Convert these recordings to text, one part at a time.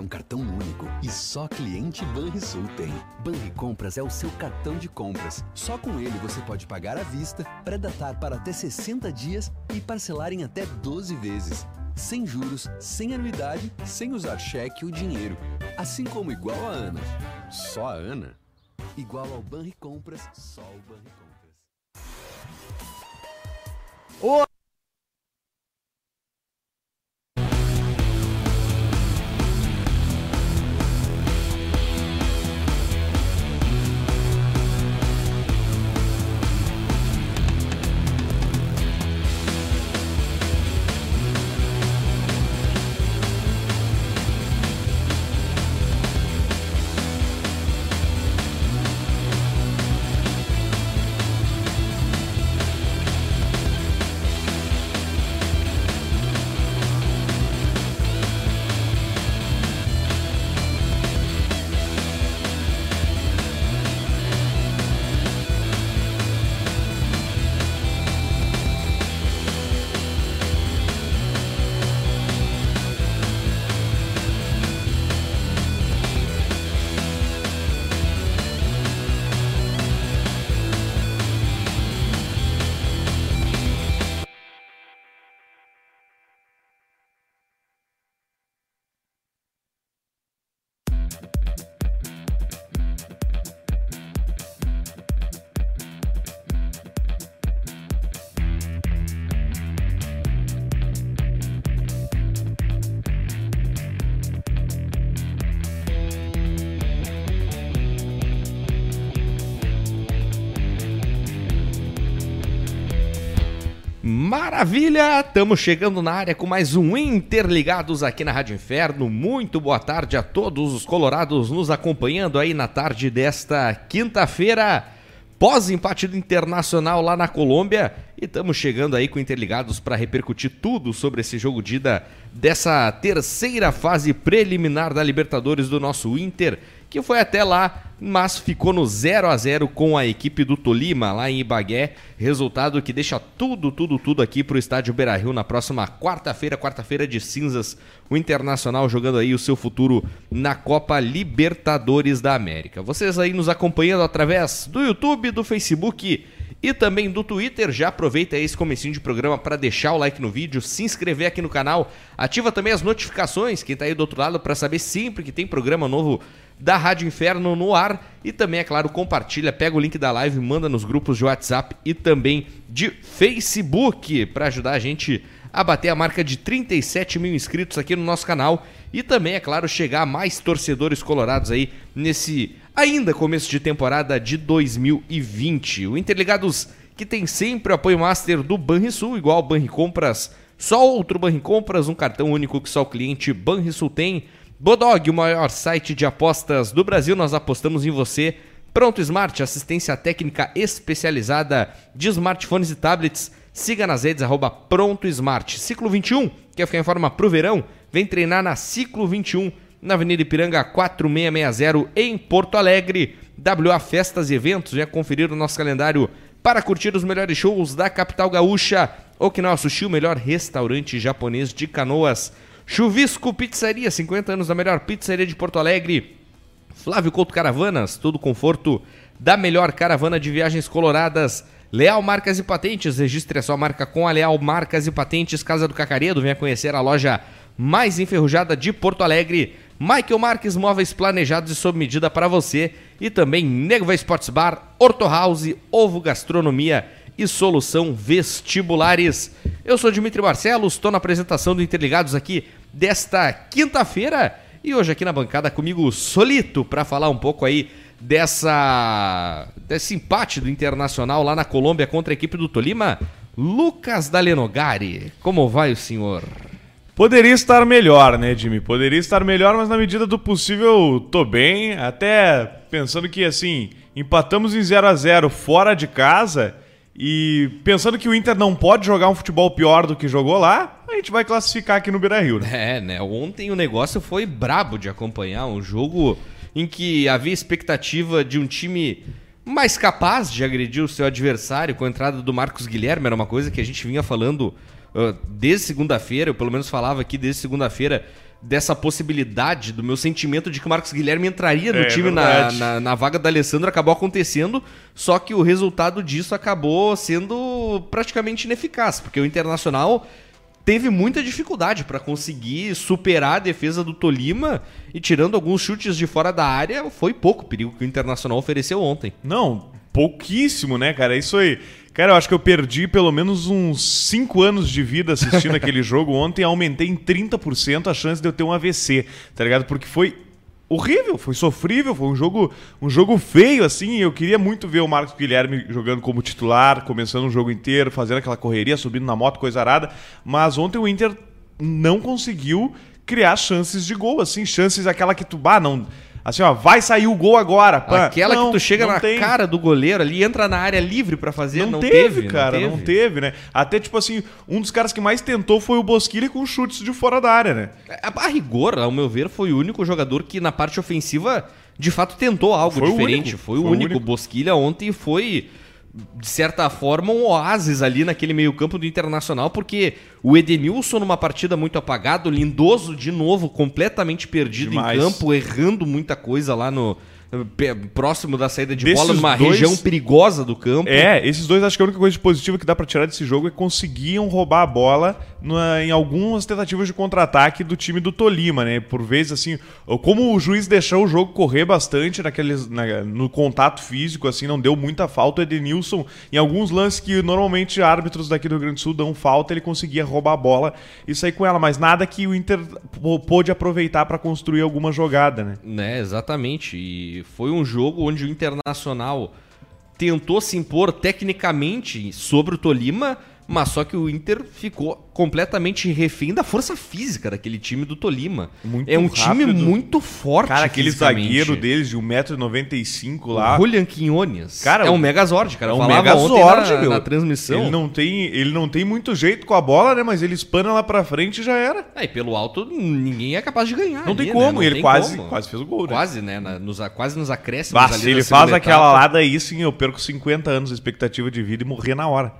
um cartão único e só cliente Banrisul tem. Banricompras é o seu cartão de compras. Só com ele você pode pagar à vista, pré-datar para até 60 dias e parcelar em até 12 vezes. Sem juros, sem anuidade, sem usar cheque ou dinheiro. Assim como igual a Ana. Só a Ana? Igual ao Banricompras, só o Banricompras. Ô, Maravilha! Estamos chegando na área com mais um Interligados aqui na Rádio Inferno. Muito boa tarde a todos os colorados nos acompanhando aí na tarde desta quinta-feira, pós-empate do Internacional lá na Colômbia. E estamos chegando aí com Interligados para repercutir tudo sobre esse jogo de ida dessa terceira fase preliminar da Libertadores do nosso Inter que foi até lá, mas ficou no 0 a 0 com a equipe do Tolima, lá em Ibagué. Resultado que deixa tudo, tudo, tudo aqui para o estádio Beira Rio na próxima quarta-feira, quarta-feira de cinzas. O Internacional jogando aí o seu futuro na Copa Libertadores da América. Vocês aí nos acompanhando através do YouTube, do Facebook e também do Twitter. Já aproveita esse comecinho de programa para deixar o like no vídeo, se inscrever aqui no canal, ativa também as notificações, quem está aí do outro lado, para saber sempre que tem programa novo da Rádio Inferno no ar e também, é claro, compartilha, pega o link da live, manda nos grupos de WhatsApp e também de Facebook para ajudar a gente a bater a marca de 37 mil inscritos aqui no nosso canal e também, é claro, chegar a mais torcedores colorados aí nesse ainda começo de temporada de 2020. O Interligados que tem sempre o apoio master do Banrisul, igual Banri Compras, só outro Banri Compras, um cartão único que só o cliente Banrisul tem. Bodog, o maior site de apostas do Brasil, nós apostamos em você. Pronto Smart, assistência técnica especializada de smartphones e tablets. Siga nas redes arroba Pronto Smart. Ciclo 21, quer ficar em forma pro verão? Vem treinar na Ciclo 21, na Avenida Ipiranga 4660, em Porto Alegre. WA Festas e Eventos, venha conferir o nosso calendário para curtir os melhores shows da capital gaúcha. Okinawa Sushi, o melhor restaurante japonês de canoas. Chuvisco Pizzaria, 50 anos da melhor pizzaria de Porto Alegre. Flávio Couto Caravanas, todo conforto da melhor caravana de viagens coloradas. Leal Marcas e Patentes, registre a sua marca com a Leal Marcas e Patentes, Casa do Cacaredo, venha conhecer a loja mais enferrujada de Porto Alegre. Michael Marques, móveis planejados e sob medida para você. E também Negva Sports Bar, Orto House, Ovo Gastronomia e Solução Vestibulares. Eu sou Dimitri Barcelos, estou na apresentação do Interligados aqui desta quinta-feira e hoje aqui na bancada comigo Solito para falar um pouco aí dessa desse empate do Internacional lá na Colômbia contra a equipe do Tolima. Lucas Dalenogari, como vai o senhor? Poderia estar melhor, né, Jimmy? Poderia estar melhor, mas na medida do possível tô bem. Até pensando que, assim, empatamos em 0 a 0 fora de casa e pensando que o Inter não pode jogar um futebol pior do que jogou lá, a gente vai classificar aqui no Beira-Rio, né? É, né? Ontem o negócio foi brabo de acompanhar, um jogo em que havia expectativa de um time mais capaz de agredir o seu adversário com a entrada do Marcos Guilherme, era uma coisa que a gente vinha falando uh, desde segunda-feira, eu pelo menos falava aqui desde segunda-feira, dessa possibilidade, do meu sentimento de que o Marcos Guilherme entraria no É, time na, na, na vaga da Alessandro, acabou acontecendo, só que o resultado disso acabou sendo praticamente ineficaz, porque o Internacional teve muita dificuldade para conseguir superar a defesa do Tolima e tirando alguns chutes de fora da área, foi pouco perigo que o Internacional ofereceu ontem. Não, pouquíssimo, né, cara? Isso aí. Cara, eu acho que eu perdi pelo menos uns 5 anos de vida assistindo aquele jogo. Ontem aumentei em 30% a chance de eu ter um AVC, tá ligado? Porque foi horrível, foi sofrível, foi um jogo, um jogo feio, assim. Eu queria muito ver o Marcos Guilherme jogando como titular, começando o jogo inteiro, fazendo aquela correria, subindo na moto, coisa arada. Mas ontem o Inter não conseguiu criar chances de gol, assim, chances aquela que tu, bah, não. Assim, ó, vai sair o gol agora. pá. Aquela Não, que tu chega na tem. cara do goleiro ali, entra na área livre para fazer, Não, não, teve, teve, cara, não não teve. teve. né? Até, tipo assim, um dos caras que mais tentou foi o Bosquilha com chutes de fora da área, né? A, a rigor, ao meu ver, foi o único jogador que na parte ofensiva de fato tentou algo Foi o diferente. único, Foi o foi o único. único. Bosquilha ontem foi, de certa forma, um oásis ali naquele meio-campo do Internacional, porque o Edenilson numa partida muito apagado, o Lindoso de novo completamente perdido Demais. em campo, errando muita coisa lá no. Próximo da saída de Desses bola, numa dois- região perigosa do campo. É, esses dois acho que a única coisa de positiva que dá pra tirar desse jogo é que conseguiam roubar a bola na- em algumas tentativas de contra-ataque do time do Tolima, né? Por vezes, assim, como o juiz deixou o jogo correr bastante naqueles, na- no contato físico, assim, não deu muita falta. O Edenilson, em alguns lances que normalmente árbitros daqui do Rio Grande do Sul dão falta, ele conseguia roubar a bola e sair com ela, mas nada que o Inter pô- pôde aproveitar pra construir alguma jogada, né? Né, exatamente. E foi um jogo onde o Internacional tentou se impor tecnicamente sobre o Tolima, mas só que o Inter ficou completamente refém da força física daquele time do Tolima. Muito é um time rápido. muito forte. Cara, aquele zagueiro deles de 1,95m lá. O Julian Quinones. Cara, é um Megazord, cara. É um Megazord, na, meu. na transmissão. Ele não, tem, ele não tem muito jeito com a bola, né? Mas ele espana lá pra frente e já era. É, e pelo alto, ninguém é capaz de ganhar. Não ali, tem né? como, Não e ele tem quase, como. quase fez o gol, né? Quase, né? na- nos, quase nos acréscimos. Ali se ele faz aquela etapa. lada aí, sim, eu perco 50 anos de expectativa de vida e morrer na hora.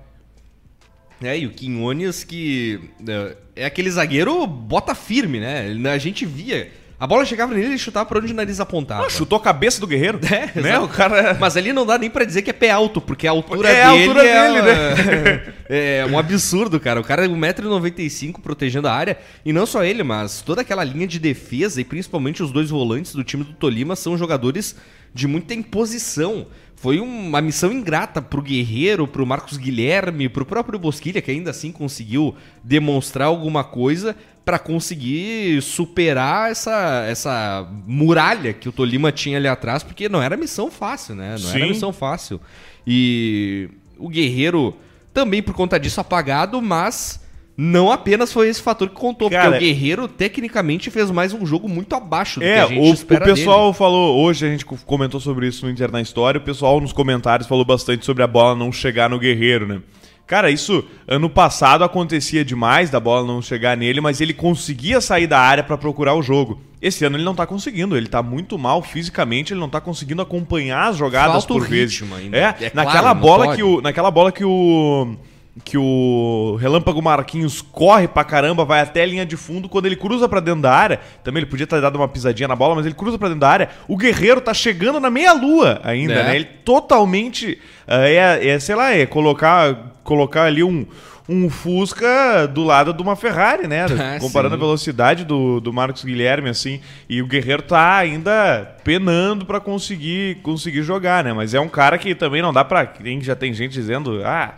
É, e o Quinones que é, é aquele zagueiro bota firme, né? Ele- A gente via. A bola chegava nele e ele chutava pra onde o nariz apontava. Ah, chutou a cabeça do guerreiro. É, né? exato. O cara. Mas ali não dá nem pra dizer que é pé alto, porque a altura É a dele altura é, dele, né? é um absurdo, cara. O cara é 1,95m protegendo a área. E não só ele, mas toda aquela linha de defesa e principalmente os dois volantes do time do Tolima são jogadores de muita imposição. Foi uma missão ingrata pro Guerreiro, pro Marcos Guilherme, pro próprio Bosquilha, que ainda assim conseguiu demonstrar alguma coisa pra conseguir superar essa, essa muralha que o Tolima tinha ali atrás, porque não era missão fácil, né? Não era Sim. missão fácil. E o Guerreiro também por conta disso apagado, mas não apenas foi esse fator que contou, Cara, porque o Guerreiro tecnicamente fez mais um jogo muito abaixo do É, que a gente o, o espera pessoal falou, hoje a gente co- comentou sobre isso no Inter na História, o pessoal nos comentários falou bastante sobre a bola não chegar no Guerreiro, né? Cara, isso ano passado acontecia demais da bola não chegar nele, mas ele conseguia sair da área pra procurar o jogo. Esse ano ele não tá conseguindo, ele tá muito mal fisicamente, ele não tá conseguindo acompanhar as jogadas Falta o por vezes. ainda. É, É naquela claro, bola que o naquela bola que o que o Relâmpago Marquinhos corre pra caramba, vai até a linha de fundo, quando ele cruza pra dentro da área, também ele podia ter dado uma pisadinha na bola, mas ele cruza pra dentro da área, o Guerreiro tá chegando na meia-lua ainda, É. né? Ele totalmente, é, é, é, sei lá, é colocar, colocar ali um, um Fusca do lado de uma Ferrari, né? Ah, Comparando sim. a velocidade do, do Marcos Guilherme, assim, e o Guerreiro tá ainda penando pra conseguir, conseguir jogar, né? Mas é um cara que também não dá pra... Já tem gente dizendo, ah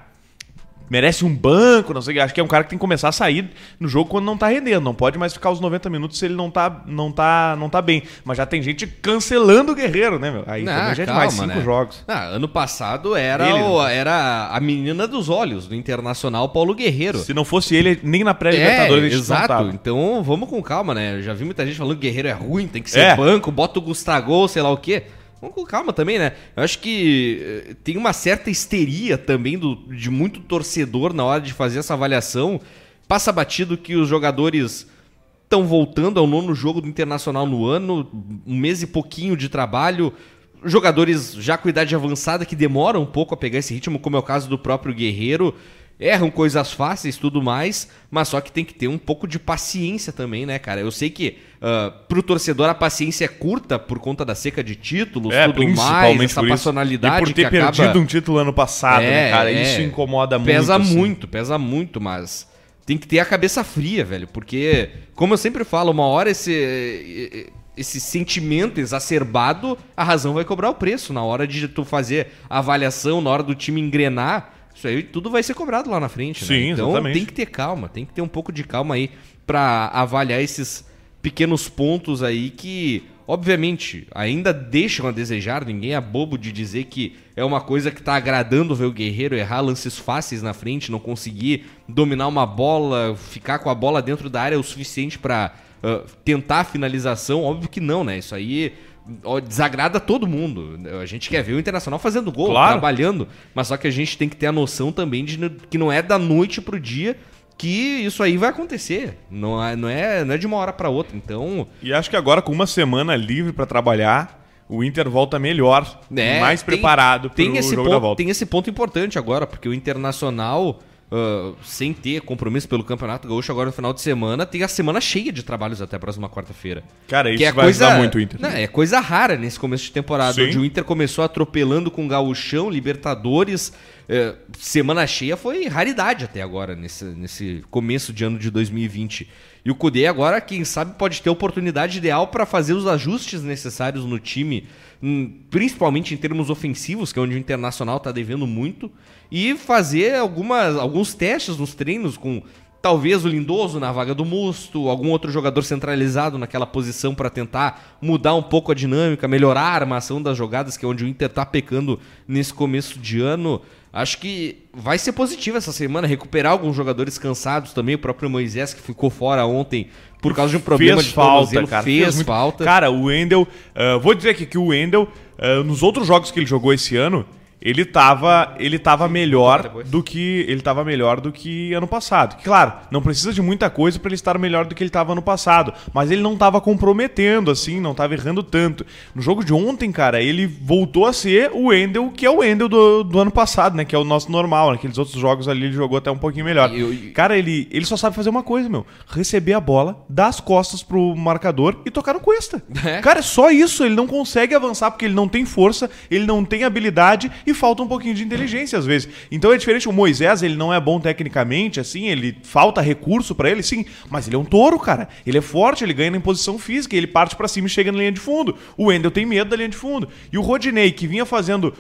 merece um banco, não sei. Acho que é um cara que tem que começar a sair no jogo quando não tá rendendo. Não pode mais ficar os 90 minutos se ele não tá, não tá, não tá bem. Mas já tem gente cancelando o Guerreiro, né, meu? Aí Não, também já é calma, mais cinco né? jogos. Ah, ano passado era, Ele, o- era a menina dos olhos do Internacional Paulo Guerreiro. Se não fosse ele, nem na pré-libertadores É, gente não exato. Então vamos com calma, né? Eu já vi muita gente falando que Guerreiro é ruim, tem que ser É. banco, bota o Gustavo, sei lá o quê. Vamos com calma também, né? Eu acho que eh, tem uma certa histeria também do, de muito torcedor na hora de fazer essa avaliação. Passa batido que os jogadores estão voltando ao nono jogo do Internacional no ano, um mês e pouquinho de trabalho. Jogadores já com idade avançada que demoram um pouco a pegar esse ritmo, como é o caso do próprio Guerreiro. Erram coisas fáceis tudo mais, mas só que tem que ter um pouco de paciência também, né, cara? Eu sei que uh, pro torcedor a paciência é curta por conta da seca de títulos, É, tudo mais, essa por isso. personalidade E por ter que acaba... perdido um título ano passado, né, É, cara? é. Isso incomoda muito. Pesa assim. muito, pesa muito, mas tem que ter a cabeça fria, velho. Porque, como eu sempre falo, uma hora esse, esse sentimento exacerbado, a razão vai cobrar o preço. Na hora de tu fazer a avaliação, na hora do time engrenar, isso aí tudo vai ser cobrado lá na frente, né? Sim, Então exatamente. tem que ter calma, tem que ter um pouco de calma aí pra avaliar esses pequenos pontos aí que, obviamente, ainda deixam a desejar. Ninguém é bobo de dizer que é uma coisa que tá agradando ver o Guerreiro errar lances fáceis na frente, não conseguir dominar uma bola, ficar com a bola dentro da área o suficiente pra ah, tentar a finalização. Óbvio que não, né? Isso aí desagrada todo mundo. A gente quer ver o Internacional fazendo gol, Claro. trabalhando, mas só que a gente tem que ter a noção também de que não é da noite pro dia que isso aí vai acontecer. Não é, não é, não é de uma hora pra outra. Então, E acho que agora, com uma semana livre pra trabalhar, o Inter volta melhor, né, mais tem- preparado tem esse jogo ponto, da volta. Tem esse ponto importante agora, porque o Internacional, ah, sem ter compromisso pelo Campeonato Gaúcho agora no final de semana, tem a semana cheia de trabalhos até a próxima quarta-feira. Cara, isso que é vai coisa, ajudar muito o Inter. Não, é coisa rara nesse começo de temporada, Sim. onde o Inter começou atropelando com Gauchão, Libertadores. É, semana cheia foi raridade até agora, nesse, nesse começo de ano de 2020. E o Cudê agora, quem sabe, pode ter a oportunidade ideal para fazer os ajustes necessários no time, hum, principalmente em termos ofensivos, que é onde o Internacional está devendo muito, e fazer algumas, alguns testes nos treinos com Talvez o Lindoso na vaga do Musto, algum outro jogador centralizado naquela posição para tentar mudar um pouco a dinâmica, melhorar a armação das jogadas, que é onde o Inter tá pecando nesse começo de ano. Acho que vai ser positivo essa semana, recuperar alguns jogadores cansados também, o próprio Moisés que ficou fora ontem por causa de um problema fez de falta, cara. fez, muito- falta. Cara, o Wendel, ah, vou dizer aqui que o Wendel, ah, nos outros jogos que ele jogou esse ano, ele tava, ele tava melhor do que ele tava melhor do que ano passado. Claro, não precisa de muita coisa para ele estar melhor do que ele tava ano passado, mas ele não tava comprometendo assim, não tava errando tanto. No jogo de ontem, cara, ele voltou a ser o Wendel, que é o Wendel do, do ano passado, né, que é o nosso normal. Naqueles outros jogos ali ele jogou até um pouquinho melhor. Cara, ele, ele só sabe fazer uma coisa, meu. Receber a bola, dar as costas pro marcador e tocar no cuesta. É. Cara, é só isso. Ele não consegue avançar porque ele não tem força, ele não tem habilidade e falta um pouquinho de inteligência às vezes. Então é diferente. O Moisés, ele não é bom tecnicamente, assim, ele falta recurso pra ele, sim. Mas ele é um touro, cara. Ele é forte, ele ganha em posição física, ele parte pra cima e chega na linha de fundo. O Wendel tem medo da linha de fundo. E o Rodinei, que vinha fazendo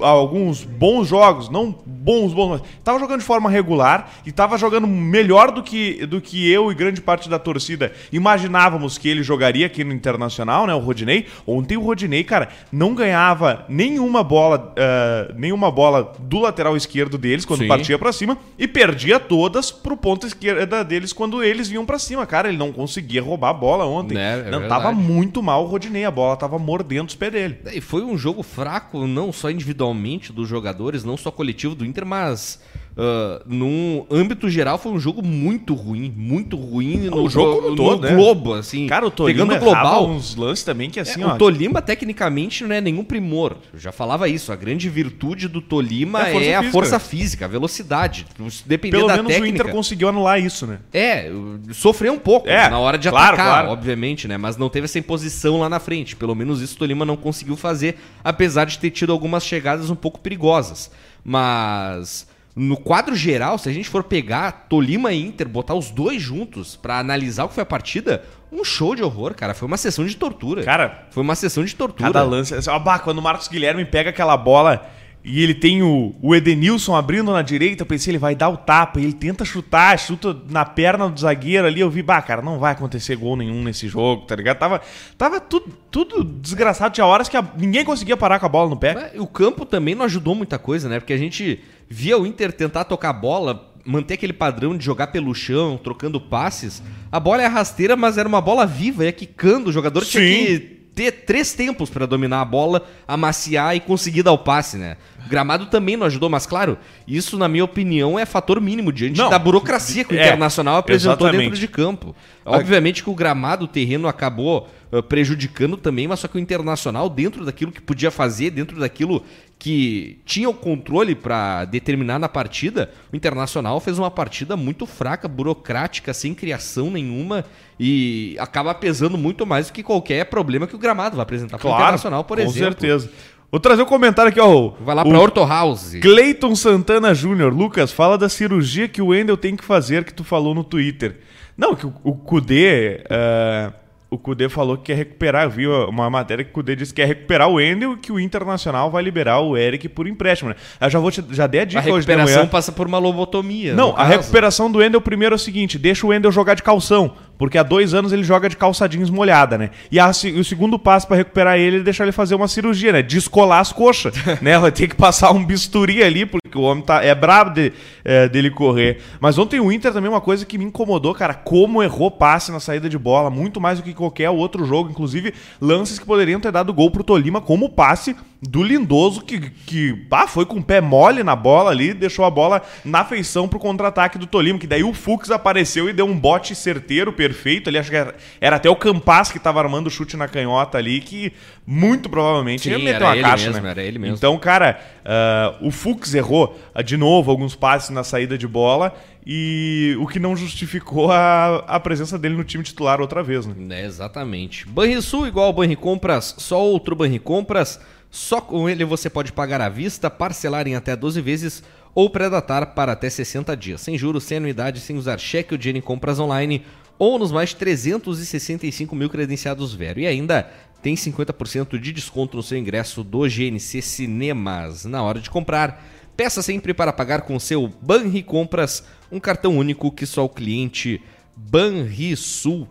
alguns bons jogos, não bons, bons, mas tava jogando de forma regular e tava jogando melhor do que, do que eu e grande parte da torcida imaginávamos que ele jogaria aqui no Internacional, né? O Rodinei. Ontem o Rodinei, cara, não ganhava nenhuma bola, ah, nenhuma bola do lateral esquerdo deles quando Sim. partia pra cima e perdia todas pro ponto esquerda deles quando eles vinham pra cima. Cara, ele não conseguia roubar a bola ontem. Né, é não verdade. tava muito mal o Rodinei, a bola tava mordendo os pés dele. E foi um jogo fraco, não só individualmente dos jogadores, não só coletivo do Inter, mas ah, num âmbito geral foi um jogo muito ruim, muito ruim no, o jogo como no todo, né? globo, assim. Cara, o Tolima pegando global. uns lances também que assim, É, ó. o Tolima, tecnicamente, não é nenhum primor. Eu já falava isso. A grande virtude do Tolima É a força é a física. força física, a velocidade. Se Depender Pelo da menos técnica. o Inter conseguiu anular isso, né? É, sofreu um pouco É, na hora de claro, atacar, claro. obviamente, né? Mas não teve essa imposição lá na frente. Pelo menos isso o Tolima não conseguiu fazer, apesar de ter tido algumas chegadas um pouco perigosas. Mas no quadro geral, se a gente for pegar Tolima e Inter, botar os dois juntos pra analisar o que foi a partida, um show de horror, cara. Foi uma sessão de tortura. Cara, foi uma sessão de tortura. Cada lance. ó, bah, quando o Marcos Guilherme pega aquela bola e ele tem o, o Edenilson abrindo na direita, eu pensei, ele vai dar o tapa, e ele tenta chutar, chuta na perna do zagueiro ali, eu vi, bah, cara, não vai acontecer gol nenhum nesse jogo, tá ligado? Tava, tava tudo, tudo desgraçado, tinha horas que a- ninguém conseguia parar com a bola no pé. O campo também não ajudou muita coisa, né? Porque a gente via o Inter tentar tocar a bola, manter aquele padrão de jogar pelo chão, trocando passes. A bola é rasteira, mas era uma bola viva, ia quicando. O jogador tinha Sim. que ter três tempos pra dominar a bola, amaciar e conseguir dar o passe, né? O gramado também não ajudou, mas claro, isso, na minha opinião, é fator mínimo diante Não, da burocracia que o é, Internacional apresentou exatamente. dentro de campo. Obviamente que o gramado, o terreno acabou uh, prejudicando também, mas só que o Internacional, dentro daquilo que podia fazer, dentro daquilo que tinha o controle para determinar na partida, o Internacional fez uma partida muito fraca, burocrática, sem criação nenhuma e acaba pesando muito mais do que qualquer problema que o gramado vai apresentar para o Internacional, por com exemplo. Com certeza. Vou trazer um comentário aqui, ó. Vai lá pra Orto House. Cleiton Santana Júnior. Lucas, fala da cirurgia que o Wendel tem que fazer que tu falou no Twitter. Não, que o, o Kudê. Uh o Cudê falou que quer recuperar. Eu vi uma matéria que o Cudê disse que quer recuperar o Endel e que o Internacional vai liberar o Eric por empréstimo. Né? Eu já vou te, já dei a dica a hoje A recuperação passa por uma lobotomia. Não, a caso. recuperação do Endel primeiro é o seguinte: deixa o Endel jogar de calção. Porque há dois anos ele joga de calçadinhos molhada, né? E a, o segundo passo para recuperar ele é deixar ele fazer uma cirurgia, né? Descolar as coxas, né? Vai ter que passar um bisturi ali, porque o homem tá, é brabo de, é, dele correr. Mas ontem o Inter também, uma coisa que me incomodou, cara, como errou passe na saída de bola, muito mais do que qualquer outro jogo. Inclusive, lances que poderiam ter dado gol pro Tolima, como passe do Lindoso, que, que ah, foi com o pé mole na bola ali, deixou a bola na feição pro contra-ataque do Tolima, que daí o Fux apareceu e deu um bote certeiro, perfeito ali, acho que era, era até o Campas que tava armando o chute na canhota ali, que muito provavelmente Sim, ia meter uma caixa, mesmo, né? Era ele mesmo. Então, cara, uh, o Fux errou uh, de novo alguns passes na saída de bola e o que não justificou a, a presença dele no time titular outra vez, né? É, exatamente. Banrisul igual Banricompras, só outro Banricompras. Só com ele você pode pagar à vista, parcelar em até 12 vezes ou predatar para até 60 dias, sem juros, sem anuidade, sem usar cheque ou dinheiro em compras online ou nos mais 365 mil credenciados Vero. E ainda tem 50% de desconto no seu ingresso do GNC Cinemas. Na hora de comprar, peça sempre para pagar com seu Banri Compras, um cartão único que só o cliente Banrisul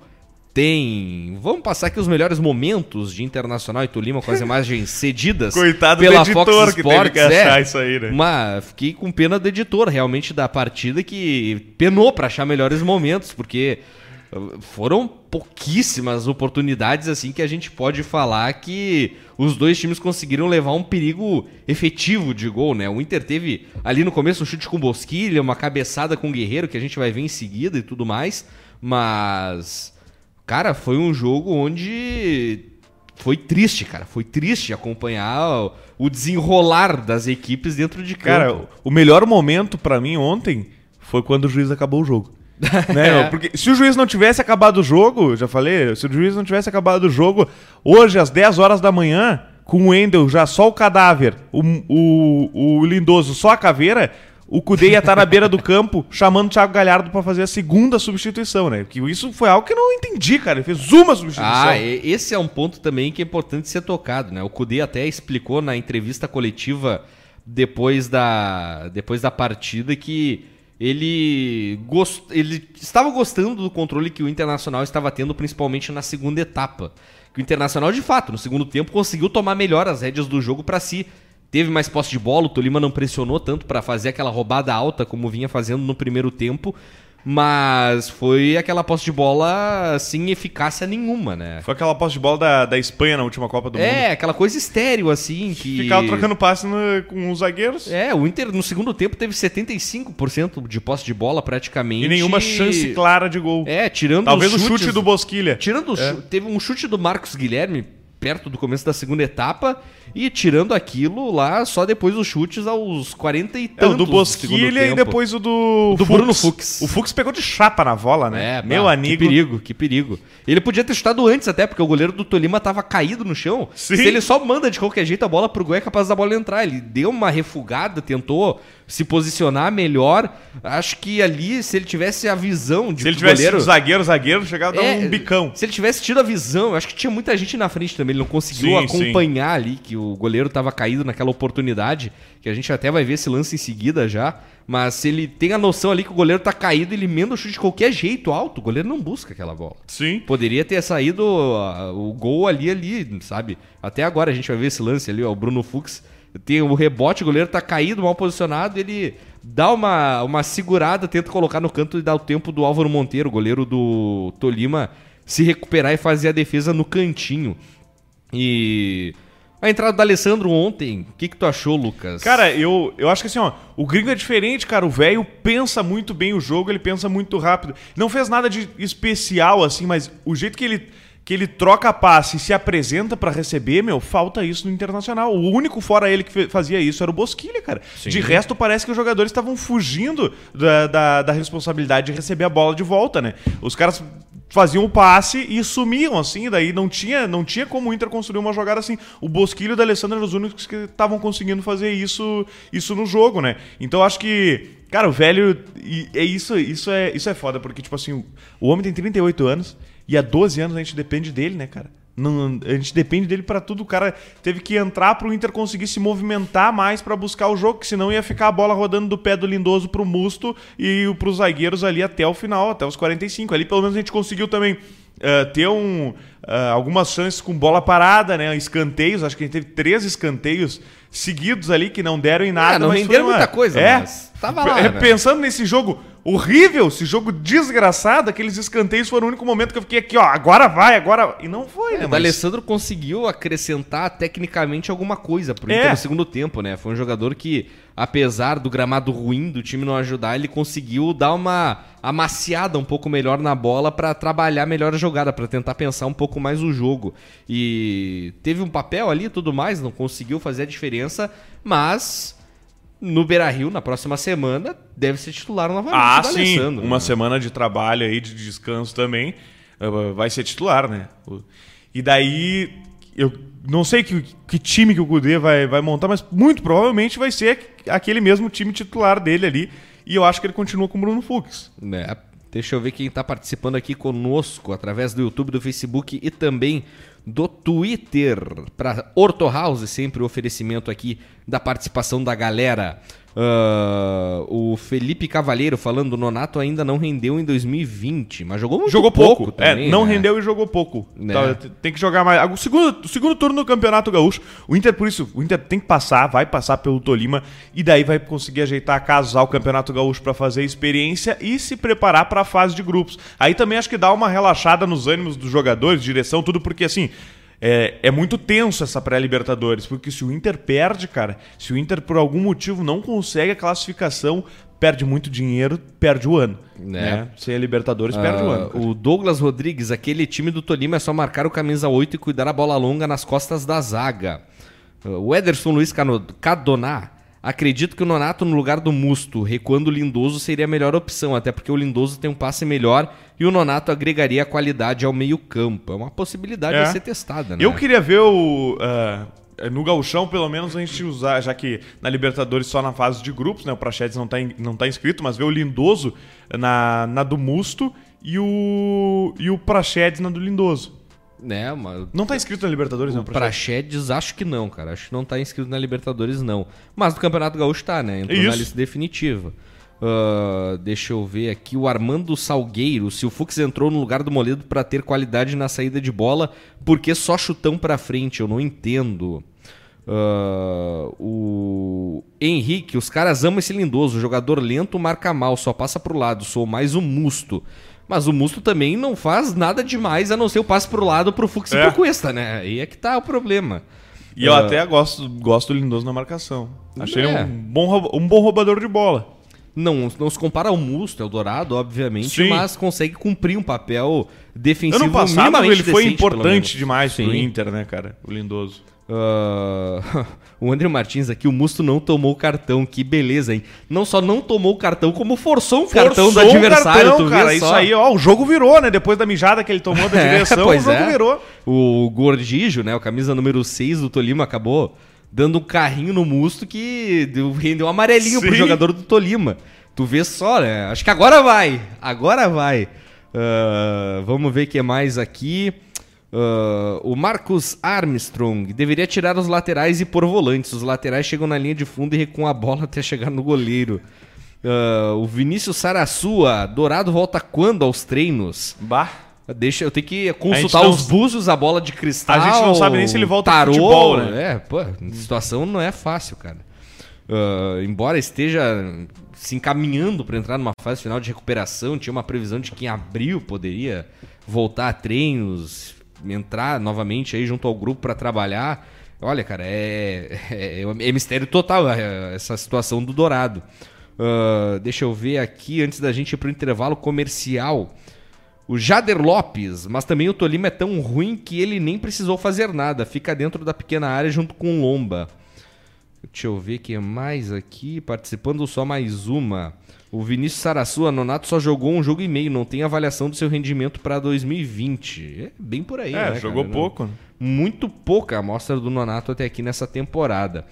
tem. Vamos passar aqui os melhores momentos de Internacional e Tolima com as imagens cedidas Coitado pela do editor Fox que Sports. que achar é, isso aí, né? Mas fiquei com pena do editor, realmente, da partida, que penou para achar melhores momentos, porque uh, foram pouquíssimas oportunidades assim que a gente pode falar que os dois times conseguiram levar um perigo efetivo de gol, né? O Inter teve ali no começo um chute com Bosquilha, uma cabeçada com o Guerreiro que a gente vai ver em seguida e tudo mais, mas Cara, foi um jogo onde foi triste, cara. Foi triste acompanhar o desenrolar das equipes dentro de campo. Cara, o melhor momento para mim ontem foi quando o juiz acabou o jogo. né? É. Porque se o juiz não tivesse acabado o jogo, já falei, se o juiz não tivesse acabado o jogo, hoje às 10 horas da manhã, com o Wendel já só o cadáver, o, o, o Lindoso só a caveira, o Cudê ia estar na beira do campo chamando o Thiago Galhardo para fazer a segunda substituição, né? Que isso foi algo que eu não entendi, cara. Ele fez uma substituição. Ah, esse é um ponto também que é importante ser tocado, né? O Cudê até explicou na entrevista coletiva depois da, depois da partida que ele, gost... ele estava gostando do controle que o Internacional estava tendo, principalmente na segunda etapa. Que o Internacional, de fato, no segundo tempo, conseguiu tomar melhor as rédeas do jogo para si teve mais posse de bola, o Tolima não pressionou tanto para fazer aquela roubada alta como vinha fazendo no primeiro tempo, mas foi aquela posse de bola sem eficácia nenhuma, né? Foi aquela posse de bola da, da Espanha na última Copa do é, Mundo. É, aquela coisa estéreo, assim, que... Ficava trocando passe no, com os zagueiros. É, o Inter no segundo tempo teve 75% de posse de bola praticamente. E nenhuma chance clara de gol. É, tirando Talvez o chute do Bosquilha. Tirando é. Teve um chute do Marcos Guilherme perto do começo da segunda etapa e tirando aquilo lá só depois os chutes aos 40 e tantos. É, o do Bosquilha e depois o do, do Fux. Bruno Fux. O Fux pegou de chapa na bola, né? É, meu amigo. Que perigo, que perigo. Ele podia ter chutado antes até, porque o goleiro do Tolima tava caído no chão. Sim. Se ele só manda de qualquer jeito a bola pro gol, é capaz da bola entrar. Ele deu uma refugada, tentou se posicionar melhor. Acho que ali, se ele tivesse a visão de Se ele tivesse goleiro, zagueiro, zagueiro, chegava a dar é, um bicão. Se ele tivesse tido a visão, acho que tinha muita gente na frente também. Ele não conseguiu sim, acompanhar sim. ali que o goleiro tava caído naquela oportunidade. Que a gente até vai ver esse lance em seguida já. Mas se ele tem a noção ali que o goleiro tá caído, ele emenda o chute de qualquer jeito alto. O goleiro não busca aquela bola. Sim. Poderia ter saído uh, o gol ali, ali, sabe? Até agora a gente vai ver esse lance ali, ó, o Bruno Fux tem o rebote, o goleiro tá caído, mal posicionado, ele dá uma, uma segurada, tenta colocar no canto e dá o tempo do Álvaro Monteiro, goleiro do Tolima, se recuperar e fazer a defesa no cantinho. E A entrada do Alessandro ontem, o que, que tu achou, Lucas? Cara, eu, eu acho que assim, ó, o gringo é diferente, cara. O velho pensa muito bem o jogo, ele pensa muito rápido. Não fez nada de especial, assim, mas o jeito que ele que ele troca passe e se apresenta para receber, meu, falta isso no Internacional. O único fora ele que fazia isso era o Bosquilha, cara. Sim. De resto, parece que os jogadores estavam fugindo da, da, da, responsabilidade de receber a bola de volta, né? Os caras faziam o passe e sumiam, assim, daí não tinha, não tinha como o Inter construir uma jogada assim. O Bosquilho e o Alessandro eram os únicos que estavam conseguindo fazer isso, isso no jogo, né? Então acho que, cara, o velho. é isso, isso, é, isso é foda, porque, tipo assim, o homem tem 38 anos. E há 12 anos a gente depende dele, né, cara? Não, a gente depende dele para tudo. O cara teve que entrar pro Inter conseguir se movimentar mais para buscar o jogo, que senão ia ficar a bola rodando do pé do Lindoso pro Musto e pros zagueiros ali até o final, até os 45. Ali pelo menos a gente conseguiu também uh, ter um, uh, algumas chances com bola parada, né? Escanteios, acho que a gente teve três escanteios seguidos ali que não deram em nada. É, não renderam uma... muita coisa, é, mas tava lá. Né? Pensando nesse jogo horrível, esse jogo desgraçado, aqueles escanteios foram o único momento que eu fiquei aqui, ó, agora vai, agora. E não foi, é, né? O mas... Alessandro conseguiu acrescentar tecnicamente alguma coisa pro é. no segundo tempo, né? Foi um jogador que, apesar do gramado ruim do time não ajudar, ele conseguiu dar uma amaciada um pouco melhor na bola para trabalhar melhor a jogada, para tentar pensar um pouco mais o jogo. E teve um papel ali e tudo mais, não conseguiu fazer a diferença, mas no Beira Rio, na próxima semana, deve ser titular novamente. Ah, sim. Uma né? semana de trabalho aí, de descanso também, eh, vai ser titular, né? E daí, eu não sei que, que time que o Cudê vai, vai montar, mas muito provavelmente vai ser aquele mesmo time titular dele ali. E eu acho que ele continua com o Bruno Fux. É, deixa eu ver quem está participando aqui conosco, através do YouTube, do Facebook e também do Twitter. Para Orto House, sempre o oferecimento aqui da participação da galera. Uh, o Felipe Cavalheiro falando, o Nonato ainda não rendeu em 2020, mas jogou muito jogou pouco. pouco é, também, é, não né? rendeu e jogou pouco. Tá, tem que jogar mais. O segundo, o segundo turno do Campeonato Gaúcho, o Inter, por isso, o Inter tem que passar, vai passar pelo Tolima e daí vai conseguir ajeitar, casar o Campeonato Gaúcho para fazer experiência e se preparar para a fase de grupos. Aí também acho que dá uma relaxada nos ânimos dos jogadores, direção, tudo, porque assim é, é muito tenso essa pré-Libertadores, porque se o Inter perde, cara, se o Inter por algum motivo não consegue a classificação, perde muito dinheiro, perde o ano. Né? né? Sem a Libertadores, perde o ano. Cara. O Douglas Rodrigues, aquele time do Tolima é só marcar o camisa 8 e cuidar a bola longa nas costas da zaga. O Ederson Luiz Cadoná Acredito que o Nonato no lugar do Musto, recuando o Lindoso, seria a melhor opção, até porque o Lindoso tem um passe melhor e o Nonato agregaria qualidade ao meio-campo. É uma possibilidade é. a ser testada, né? Eu queria ver o. Uh, no Gauchão, pelo menos, a gente usar, já que na Libertadores só na fase de grupos, né? O Prachedes não está não tá inscrito, mas ver o Lindoso na, na do Musto e o, e o Prachedes na do Lindoso. Né, uma... Não tá inscrito na Libertadores, o não? Praxedes, acho que não, cara. Acho que não tá inscrito na Libertadores, não. Mas no Campeonato Gaúcho tá, né? Entrou Isso. na lista definitiva. Uh, deixa eu ver aqui o Armando Salgueiro. Se o Fux entrou no lugar do Moledo para ter qualidade na saída de bola, por que só chutão para frente? Eu não entendo. Uh, o Henrique, os caras amam esse lindoso. Jogador lento marca mal, só passa pro lado. Sou mais um musto. Mas o Musto também não faz nada demais a não ser o passe pro lado pro Fux é. e pro Cuesta, né? Aí é que tá o problema. E eu uh... até gosto, gosto do Lindoso na marcação. Achei é. um, bom, um bom roubador de bola. Não, não se compara ao Musto, é o Dourado, obviamente, Sim. mas consegue cumprir um papel defensivo ano passado ele foi decente, importante demais Sim. pro Inter, né, cara? O Lindoso. Uh, o André Martins aqui, o Musto não tomou o cartão, que beleza, hein? Não só não tomou o cartão, como forçou um forçou cartão do adversário. Um cartão, cara, isso aí, ó, o jogo virou, né? Depois da mijada que ele tomou da direção, é, o jogo é. virou. O Gordijo, né? O camisa número 6 do Tolima acabou dando um carrinho no Musto que rendeu um amarelinho Sim. pro jogador do Tolima. Tu vê só, né? Acho que agora vai. Agora vai. Uh, vamos ver o que mais aqui. Uh, o Marcos Armstrong deveria tirar os laterais e pôr volantes. Os laterais chegam na linha de fundo e recuam a bola até chegar no goleiro. Uh, o Vinícius Sarassua, Dourado volta quando aos treinos? Bah. Deixa, eu tenho que consultar não... os búzios, a bola de cristal. A gente não sabe nem se ele volta tarô, futebol, né? É, pô, a situação não é fácil, cara. Uh, embora esteja se encaminhando para entrar numa fase final de recuperação, tinha uma previsão de que em abril poderia voltar a treinos, entrar novamente aí junto ao grupo para trabalhar. Olha, cara, é, é, é mistério total é, essa situação do Dourado. Uh, deixa eu ver aqui, antes da gente ir pro intervalo comercial. O Jader Lopes, mas também o Tolima é tão ruim que ele nem precisou fazer nada. Fica dentro da pequena área junto com o Lomba. Deixa eu ver quem é mais aqui. Participando só mais uma. O Vinícius Sarassua, Nonato só jogou um jogo e meio, não tem avaliação do seu rendimento para 2020. É bem por aí, é, né? jogou cara? pouco. Muito pouca amostra do Nonato até aqui nessa temporada.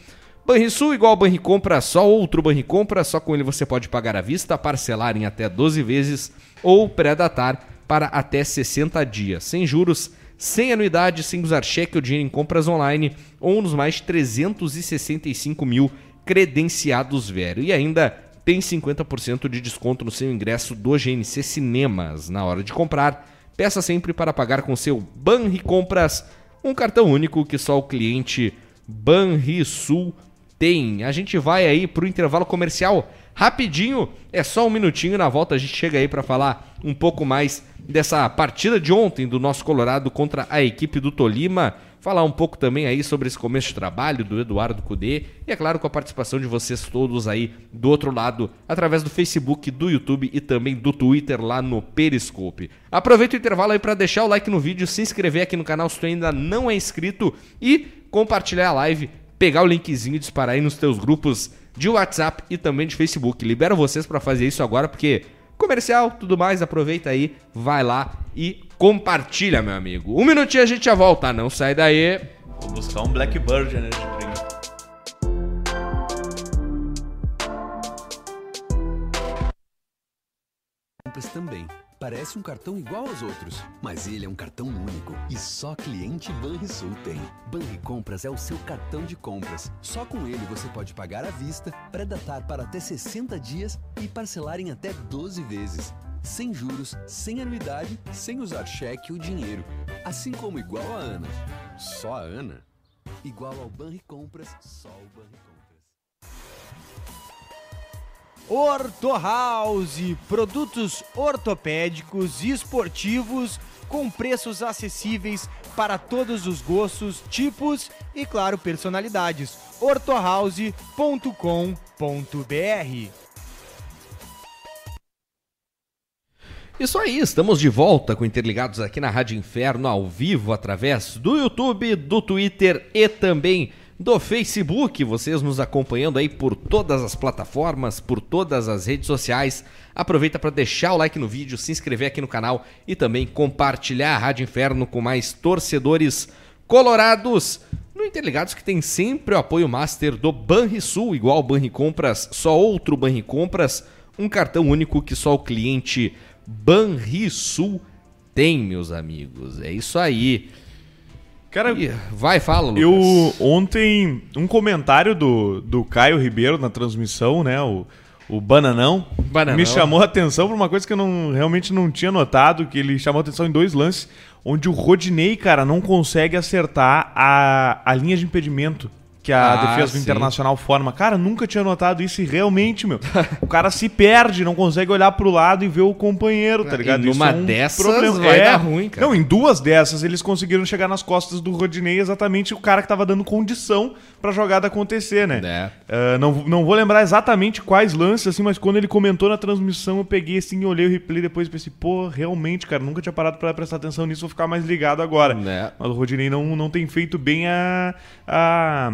Banrisul igual Banricompra, só outro Banricompra, só com ele você pode pagar à vista, parcelar em até 12 vezes ou pré-datar para até 60 dias, sem juros, sem anuidade, sem usar cheque ou dinheiro em compras online ou nos mais 365 mil credenciados velho. E ainda tem 50% de desconto no seu ingresso do GNC Cinemas. Na hora de comprar, peça sempre para pagar com seu Banricompras, um cartão único que só o cliente Banrisul tem. A gente vai aí pro intervalo comercial rapidinho, é só um minutinho na volta a gente chega aí para falar um pouco mais dessa partida de ontem do nosso Colorado contra a equipe do Tolima, falar um pouco também aí sobre esse começo de trabalho do Eduardo Cudê e é claro com a participação de vocês todos aí do outro lado, através do Facebook, do YouTube e também do Twitter lá no Periscope. Aproveita o intervalo aí para deixar o like no vídeo, se inscrever aqui no canal se tu ainda não é inscrito e compartilhar a live pegar o linkzinho e disparar aí nos teus grupos de WhatsApp e também de Facebook. Libero vocês para fazer isso agora, porque comercial, tudo mais, aproveita aí, vai lá e compartilha, meu amigo. Um minutinho a gente já volta, não sai daí. Vou buscar um Blackbird, né, também. Parece um cartão igual aos outros, mas ele é um cartão único e só cliente Banrisul tem. Banricompras é o seu cartão de compras. Só com ele você pode pagar à vista, pré-datar para até 60 dias e parcelar em até 12 vezes. Sem juros, sem anuidade, sem usar cheque ou dinheiro. Assim como igual a Ana. Só a Ana? Igual ao Banricompras, só o Banricompras. Orto House, produtos ortopédicos e esportivos com preços acessíveis para todos os gostos, tipos e, claro, personalidades. ortohouse.com.br Isso aí, estamos de volta com Interligados aqui na Rádio Inferno ao vivo através do YouTube, do Twitter e também do Facebook, vocês nos acompanhando aí por todas as plataformas, por todas as redes sociais. Aproveita para deixar o like no vídeo, se inscrever aqui no canal e também compartilhar a Rádio Inferno com mais torcedores colorados. No Interligados que tem sempre o apoio master do Banrisul, igual o Banricompras, só outro Banricompras, um cartão único que só o cliente Banrisul tem, meus amigos. É isso aí. Cara, vai, fala, Lucas. Eu, ontem, um comentário do, do Caio Ribeiro na transmissão, né, o, o Bananão, Bananão, me chamou a atenção por uma coisa que eu não, realmente não tinha notado, que ele chamou a atenção em dois lances, onde o Rodinei, cara, não consegue acertar a, a linha de impedimento que a ah, defesa do Internacional forma. Cara, nunca tinha notado isso e realmente, meu, o cara se perde, não consegue olhar pro lado e ver o companheiro, tá ligado? Em uma é um dessas problema. vai é, dar ruim, cara. Não, em duas dessas eles conseguiram chegar nas costas do Rodinei exatamente o cara que tava dando condição pra jogada acontecer, né? É. Uh, não, não vou lembrar exatamente quais lances, assim, mas quando ele comentou na transmissão, eu peguei assim, olhei o replay depois e pensei, pô, realmente, cara, nunca tinha parado para prestar atenção nisso, vou ficar mais ligado agora. É. Mas o Rodinei não, não tem feito bem a... a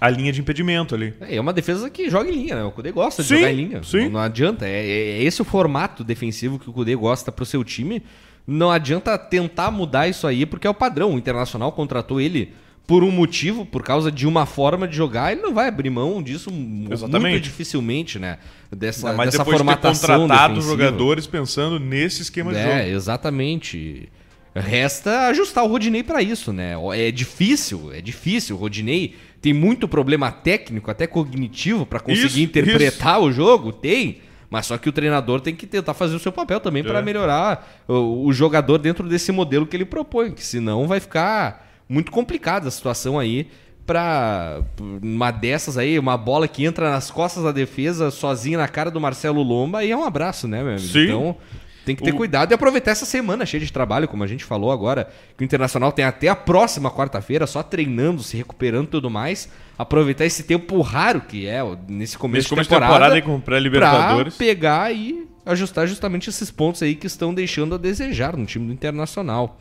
a linha de impedimento ali. É, é uma defesa que joga em linha, né? O Cudê gosta de sim, jogar em linha. Sim. Não, não adianta. É, é, é, esse o formato defensivo que o Cudê gosta pro seu time. Não adianta tentar mudar isso aí, porque é o padrão. O Internacional contratou ele por um motivo, por causa de uma forma de jogar, ele não vai abrir mão disso Exatamente. muito dificilmente, né? Dessa, mas dessa depois formatação de contratado defensiva. jogadores pensando nesse esquema é, de jogo. É, exatamente. Resta ajustar o Rodinei para isso, né? É difícil, é difícil. O Rodinei tem muito problema técnico, até cognitivo, para conseguir isso, interpretar isso. o jogo? Tem. Mas só que o treinador tem que tentar fazer o seu papel também é. para melhorar o, o, jogador dentro desse modelo que ele propõe, que senão vai ficar muito complicada a situação aí para uma dessas aí, uma bola que entra nas costas da defesa sozinha na cara do Marcelo Lomba e é um abraço, né, meu amigo? Sim. Então, tem que ter O- cuidado e aproveitar essa semana cheia de trabalho, como a gente falou agora, que o Internacional tem até a próxima quarta-feira, só treinando, se recuperando e tudo mais. Aproveitar esse tempo raro que é nesse começo, Nesse de temporada, temporada e com pré-Libertadores. pegar e ajustar justamente esses pontos aí que estão deixando a desejar no time do Internacional.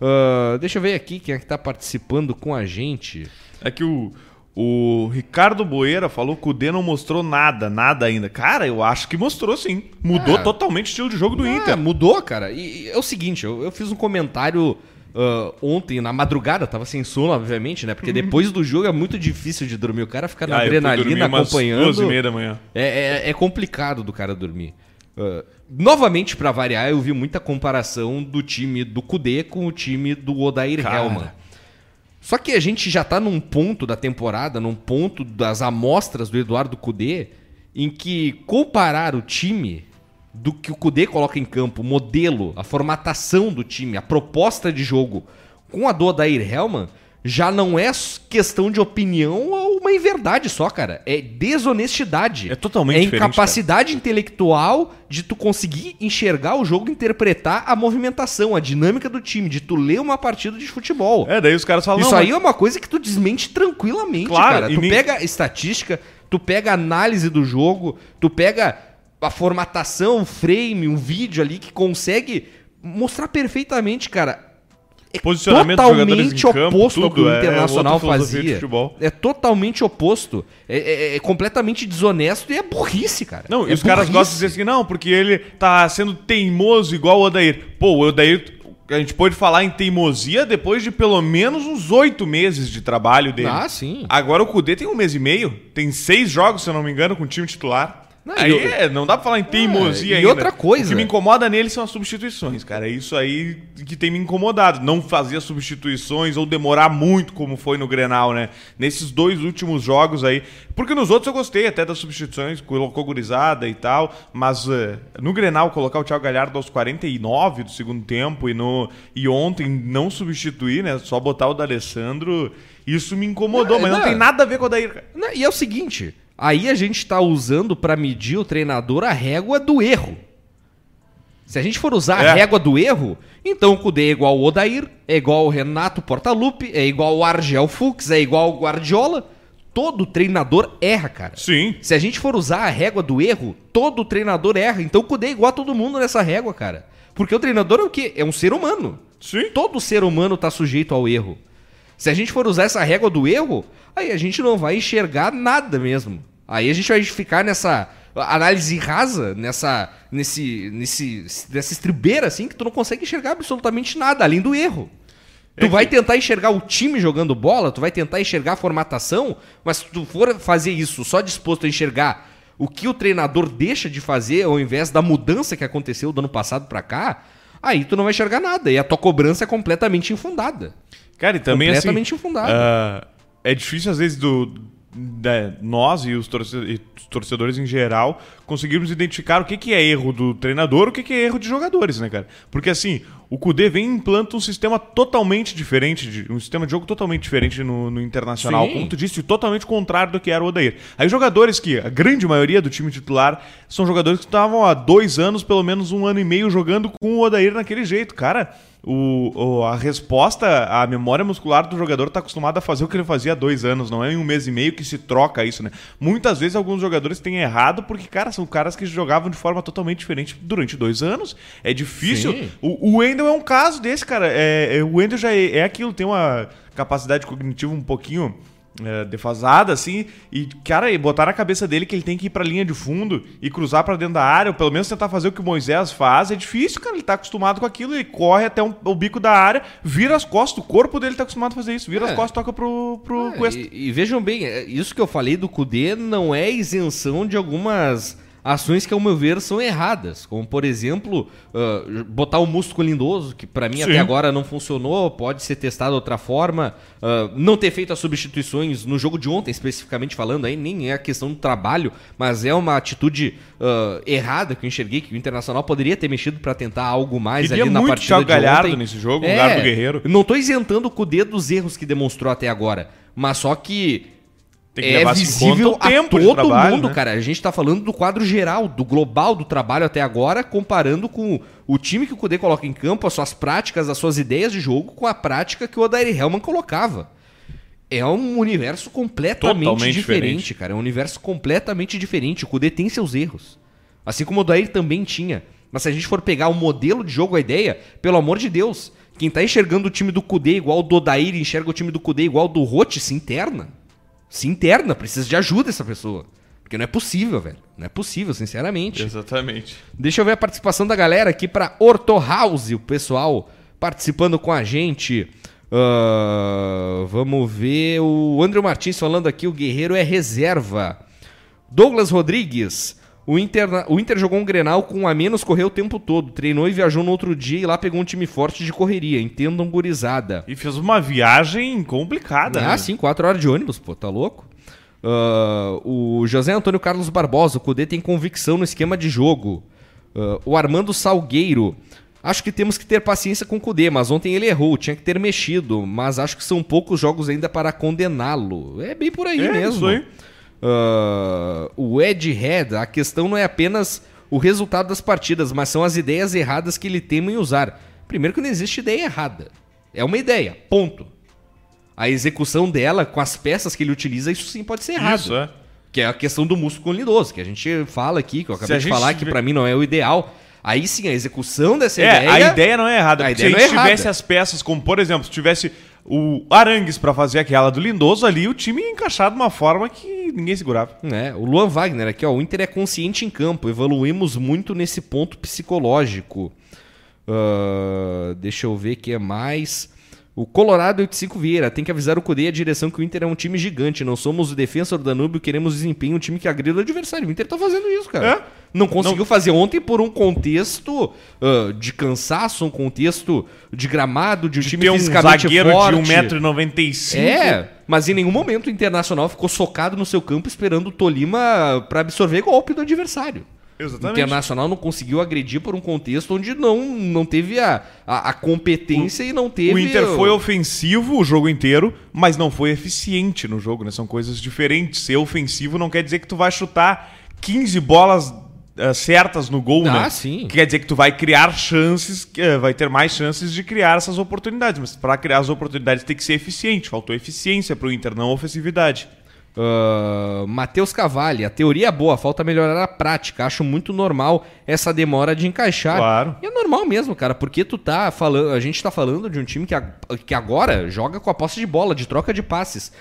Ah, deixa eu ver aqui quem é que tá participando com a gente. É que o, o Ricardo Boeira falou que o D não mostrou nada, nada ainda. Cara, eu acho que mostrou sim. Mudou Ah. totalmente o estilo de jogo do Ah, Inter. mudou, cara. E, e é o seguinte, eu, eu fiz um comentário ah, ontem, na madrugada, tava sem sono, obviamente, né? Porque depois do jogo é muito difícil de dormir. O cara fica na Ah, adrenalina umas acompanhando. duas e meia da manhã. É, é- é complicado do cara dormir. Ah, novamente, pra variar, eu vi muita comparação do time do Kudê com o time do Odair Cara. Helman. Só que a gente já tá num ponto da temporada, num ponto das amostras do Eduardo Cudê, em que comparar o time do que o Cudê coloca em campo, o modelo, a formatação do time, a proposta de jogo, com a do Odair Helman, já não é questão de opinião ou uma inverdade só, cara. É desonestidade. É totalmente É incapacidade intelectual de tu conseguir enxergar o jogo, interpretar a movimentação, a dinâmica do time, de tu ler uma partida de futebol. É, daí os caras falam. Isso não, aí é uma coisa que tu desmente tranquilamente, Claro, cara. Tu nem- pega estatística, tu pega análise do jogo, tu pega a formatação, o frame, um vídeo ali que consegue mostrar perfeitamente, cara. É Posicionamento totalmente campo, oposto ao que o é Internacional de fazia. É totalmente oposto. É, é- é completamente desonesto e é burrice, cara. Não, é e os caras burrice. gostam de dizer assim, não, porque ele tá sendo teimoso igual o Odair. Pô, o Odair, a gente pode falar em teimosia depois de pelo menos uns oito meses de trabalho dele. Ah, sim. Agora o Kudê tem um mês e meio, tem seis jogos, se eu não me engano, com o time titular. Não, aí e eu- é, não dá pra falar em teimosia e ainda. outra coisa- O que me incomoda nele são as substituições, cara. É isso aí que tem me incomodado. Não fazer substituições ou demorar muito, como foi no Grenal, né? Nesses dois últimos jogos aí. Porque nos outros eu gostei até das substituições, colocou gurizada e tal. Mas eh, no Grenal, colocar o Thiago Galhardo aos 49 do segundo tempo e, no, e ontem não substituir, né? Só botar o D'Alessandro. Isso me incomodou, Não, mas não, não. tem nada a ver com o. Não, E é o seguinte, aí a gente tá usando pra medir o treinador a régua do erro. Se a gente for usar É. a régua do erro, então o Cudê é igual ao Odair, é igual ao Renato Portaluppi, é igual ao Argel Fux, é igual ao Guardiola. Todo treinador erra, cara. Sim. Se a gente for usar a régua do erro, todo treinador erra. Então o Cudê é igual a todo mundo nessa régua, cara. Porque o treinador é o quê? É um ser humano. Sim. Todo ser humano tá sujeito ao erro. Se a gente for usar essa régua do erro, aí a gente não vai enxergar nada mesmo. Aí a gente vai ficar nessa análise rasa, nessa nesse nesse nessa estribeira assim que tu não consegue enxergar absolutamente nada além do erro. Tu É vai que- tentar enxergar o time jogando bola, tu vai tentar enxergar a formatação, mas se tu for fazer isso só disposto a enxergar o que o treinador deixa de fazer ao invés da mudança que aconteceu do ano passado pra cá, aí tu não vai enxergar nada e a tua cobrança é completamente infundada. Cara, e também Completamente assim, infundado. ah, é difícil às vezes do da- nós e os, torce- e os torcedores em geral conseguirmos identificar o que, que é erro do treinador, o que, que é erro de jogadores, né, cara? Porque assim, o Kudê vem e implanta um sistema totalmente diferente, de- um sistema de jogo totalmente diferente no, no Internacional, Sim. como tu disse, totalmente contrário do que era o Odair. Aí jogadores que, a grande maioria do time titular, são jogadores que estavam há dois anos, pelo menos um ano e meio, jogando com o Odair naquele jeito, cara. O, o- a resposta, a memória muscular do jogador está acostumado a fazer o que ele fazia há dois anos, não é em um mês e meio que se troca isso, né? Muitas vezes alguns jogadores têm errado porque, cara, são caras que jogavam de forma totalmente diferente durante dois anos. É difícil. Sim. O, o Wendel é um caso desse, cara. É, é- o Wendel já é, é aquilo, tem uma capacidade cognitiva um pouquinho é, defasada, assim, e, cara, e botar na cabeça dele que ele tem que ir pra linha de fundo e cruzar pra dentro da área, ou pelo menos tentar fazer o que o Moisés faz, é difícil, cara. Ele tá acostumado com aquilo, ele corre até um- o bico da área, vira as costas, o corpo dele tá acostumado a fazer isso, vira É. as costas, toca pro, pro Cuesta. e, e vejam bem, é, isso que eu falei do Kudê não é isenção de algumas ações que, ao meu ver, são erradas. Como, por exemplo, ah, botar o músculo lindoso, que pra mim Sim. até agora não funcionou, pode ser testado de outra forma. ah, não ter feito as substituições no jogo de ontem, especificamente falando, aí nem é a questão do trabalho, mas é uma atitude ah, errada que eu enxerguei, que o Internacional poderia ter mexido pra tentar algo mais Queria ali na muito partida Thiago de Galhardo ontem. nesse jogo, lugar do Guerreiro. Não tô isentando o Cudê dos erros que demonstrou até agora, mas só que Tem que é visível tempo a de todo trabalho, mundo, né? cara. A gente tá falando do quadro geral, do global do trabalho até agora, comparando com o time que o Kudê coloca em campo, as suas práticas, as suas ideias de jogo, com a prática que o Odair Hellman colocava. É um universo completamente Totalmente diferente, diferente. cara. É um universo completamente diferente. O Kudê tem seus erros. Assim como o Odair também tinha. Mas se a gente for pegar o modelo de jogo, a ideia, pelo amor de Deus, quem tá enxergando o time do Kudê igual o do Odair enxerga o time do Kudê igual o do Rote, se interna. Se interna, precisa de ajuda essa pessoa. Porque não é possível, velho. Não é possível, sinceramente. Exatamente. Deixa eu ver a participação da galera aqui para Orto House, o pessoal participando com a gente. Ah, vamos ver o André Martins falando aqui, o Guerreiro é reserva. Douglas Rodrigues, o Inter, o Inter jogou um Grenal com um a menos, correu o tempo todo, treinou e viajou no outro dia e lá pegou um time forte de correria, entendam gurizada. E fez uma viagem complicada, Ah, né? sim, quatro horas de ônibus, pô, tá louco? Ah, o José Antônio Carlos Barbosa, o Cudê tem convicção no esquema de jogo. Ah, o Armando Salgueiro, acho que temos que ter paciência com o Cudê, mas ontem ele errou, tinha que ter mexido, mas acho que são poucos jogos ainda para condená-lo. É bem por aí É, mesmo. isso aí. Ah, o Ed Head, a questão não é apenas o resultado das partidas, mas são as ideias erradas que ele teme em usar. Primeiro que não existe ideia errada. É uma ideia, ponto. A execução dela, com as peças que ele utiliza, isso sim pode ser errado. Isso, é. Que é a questão do músculo colidoso, que a gente fala aqui, que eu acabei de gente falar, que pra mim não é o ideal. Aí sim, a execução dessa É, ideia... a ideia não é errada. a porque se a é gente tivesse errada. as peças, como por exemplo, se tivesse o Arangues pra fazer aquela do Lindoso ali, o time ia encaixar de uma forma que ninguém segurava. É, o Luan Wagner aqui, ó, o Inter é consciente em campo, evoluímos muito nesse ponto psicológico. Ah, deixa eu ver o que é mais. O Colorado 85 Vieira, tem que avisar o Cudê e a direção que o Inter é um time gigante, não somos o defensor do Danúbio, queremos desempenho, um time que agrida o adversário. O Inter tá fazendo isso, cara. É. Não conseguiu fazer ontem por um contexto ah, de cansaço, um contexto de gramado, de um time Tem um zagueiro forte. de 1,95m. É, mas em nenhum momento o Internacional ficou socado no seu campo esperando o Tolima pra absorver golpe do adversário. O Exatamente. Internacional não conseguiu agredir por um contexto onde não, não teve a, a, a competência e não teve. O Inter foi ofensivo o jogo inteiro, mas não foi eficiente no jogo, né? São coisas diferentes. Ser ofensivo não quer dizer que tu vai chutar 15 bolas eh, certas no gol, Ah, né? sim. Quer dizer que tu vai criar chances, que, eh, vai ter mais chances de criar essas oportunidades. Mas para criar as oportunidades tem que ser eficiente. Faltou eficiência pro Inter, não ofensividade. Ah, Matheus Cavalli, a teoria é boa, falta melhorar a prática. Acho muito normal essa demora de encaixar. Claro. E é normal mesmo, cara, porque tu tá falando. A gente tá falando de um time que, a- que agora joga com a posse de bola, de troca de passes.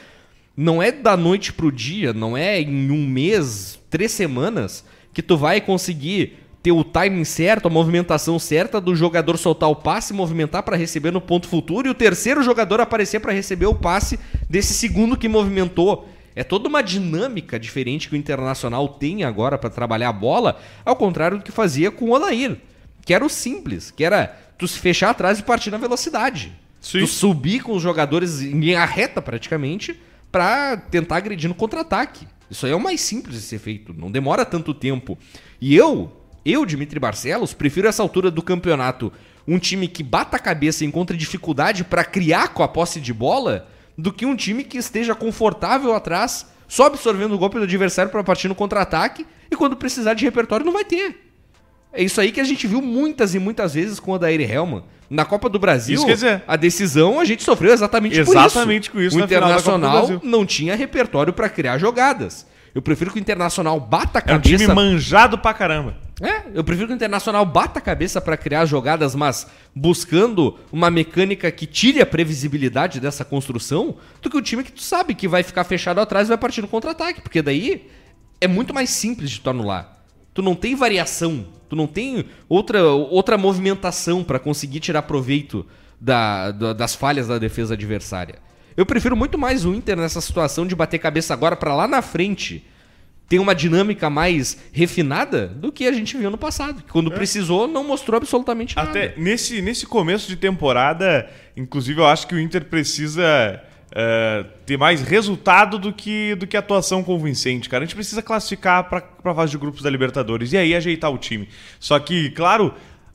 Não é da noite pro dia, não é em um mês, três semanas, que tu vai conseguir ter o timing certo, a movimentação certa do jogador soltar o passe, movimentar para receber no ponto futuro e o terceiro jogador aparecer para receber o passe desse segundo que movimentou. É toda uma dinâmica diferente que o Internacional tem agora para trabalhar a bola, ao contrário do que fazia com o Odair, que era o simples, que era tu se fechar atrás e partir na velocidade. Sim. Tu subir com os jogadores em linha reta praticamente para tentar agredir no contra-ataque. Isso aí é o mais simples de ser feito, não demora tanto tempo. E eu, eu, Dimitri Barcelos, prefiro essa altura do campeonato um time que bata a cabeça e encontra dificuldade para criar com a posse de bola do que um time que esteja confortável atrás, só absorvendo o golpe do adversário para partir no contra-ataque e quando precisar de repertório não vai ter. É isso aí que a gente viu muitas e muitas vezes com o Adair Helman. Na Copa do Brasil, dizer- a decisão a gente sofreu exatamente, por isso. Exatamente com isso O Internacional não tinha repertório para criar jogadas. Eu prefiro que o Internacional bata a É um time cabeça. manjado pra caramba. É, eu prefiro que o Internacional bata a cabeça para criar jogadas, mas buscando uma mecânica que tire a previsibilidade dessa construção, do que o time que tu sabe que vai ficar fechado atrás e vai partir no contra-ataque, porque daí é muito mais simples de tu anular. Tu não tem variação, tu não tem outra, outra movimentação para conseguir tirar proveito da- da- das falhas da defesa adversária. Eu prefiro muito mais o Inter nessa situação de bater cabeça agora para lá na frente tem uma dinâmica mais refinada do que a gente viu no passado. Que quando precisou, não mostrou absolutamente nada. Até nesse, nesse começo de temporada, inclusive, eu acho que o Inter precisa eh, ter mais resultado do que, do que atuação convincente, cara. A gente precisa classificar para a fase de grupos da Libertadores e aí ajeitar o time. Só que, claro,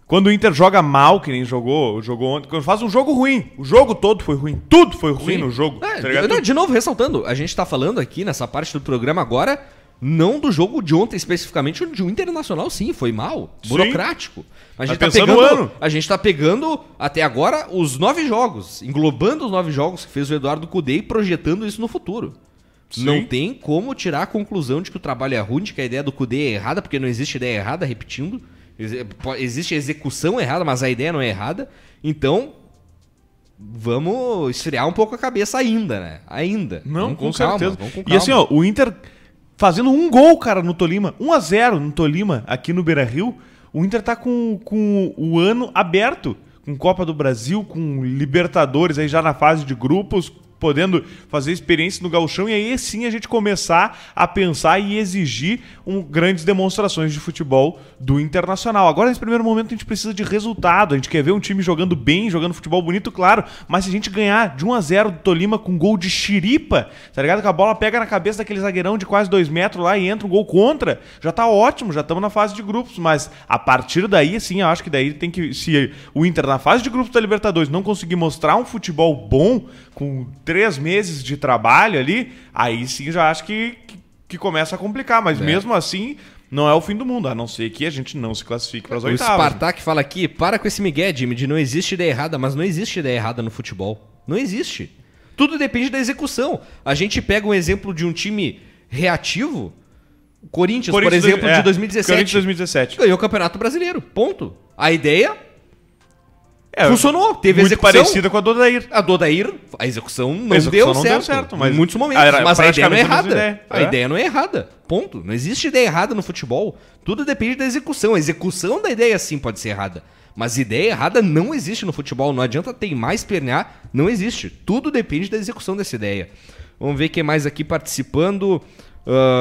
Quando o Inter joga mal, que nem jogou, jogou ontem, quando faz um jogo ruim, o jogo todo foi ruim, tudo foi ruim no jogo. É, tá não, de novo, ressaltando, a gente tá falando aqui nessa parte do programa agora, não do jogo de ontem especificamente, o de um internacional sim, foi mal, burocrático. A gente, Tá tá pegando, a gente tá pegando até agora os nove jogos, englobando os nove jogos que fez o Eduardo Cudê e projetando isso no futuro. Sim. Não tem como tirar a conclusão de que o trabalho é ruim, de que a ideia do Cudê é errada, porque não existe ideia errada, repetindo. Po- Existe execução errada, mas a ideia não é errada. Então, vamos esfriar um pouco a cabeça ainda, né? Ainda. Não, Vamos com, calma, certeza. com E assim, ó, o Inter fazendo um gol, cara, no Tolima. 1 a 0 no Tolima, aqui no Beira-Rio. O Inter tá com, com o ano aberto. Com Copa do Brasil, com Libertadores aí já na fase de grupos, podendo fazer experiência no gauchão e aí sim a gente começar a pensar e exigir um, grandes demonstrações de futebol do Internacional. Agora, nesse primeiro momento, a gente precisa de resultado. A gente quer ver um time jogando bem, jogando futebol bonito, claro, mas se a gente ganhar de 1 a 0 do Tolima com gol de chiripa, tá ligado? Que a bola pega na cabeça daquele zagueirão de quase 2 metros lá e entra um gol contra, já tá ótimo, já estamos na fase de grupos, mas a partir daí, sim, eu acho que daí tem que. Se o Inter na fase de grupos da Libertadores não conseguir mostrar um futebol bom, com três meses de trabalho ali, aí sim já acho que, que, que começa a complicar, mas É. mesmo assim. Não é o fim do mundo, a não ser que a gente não se classifique para as O oitavas. Spartak fala aqui, para com esse migué, Jimmy, de não existe ideia errada, mas não existe ideia errada no futebol. Não existe. Tudo depende da execução. A gente pega um exemplo de um time reativo, o Corinthians, por Corinthians, exemplo, é, de 2017. Corinthians 2017. Ganhou o Campeonato Brasileiro. Ponto. A ideia É, funcionou. Teve muito execução. parecida com a do Odair. A do Odair, a exexeção não, A execução deu, não certo, deu certo, mas em muitos momentos. era mas a ideia não é errada. ideia. A É. ideia não é errada. Ponto. Não existe ideia errada no futebol. Tudo depende da execução. A execução da ideia sim pode ser errada. Mas ideia errada não existe no futebol. Não adianta teimar, espernear. Não existe. Tudo depende da execução dessa ideia. Vamos ver quem mais aqui participando.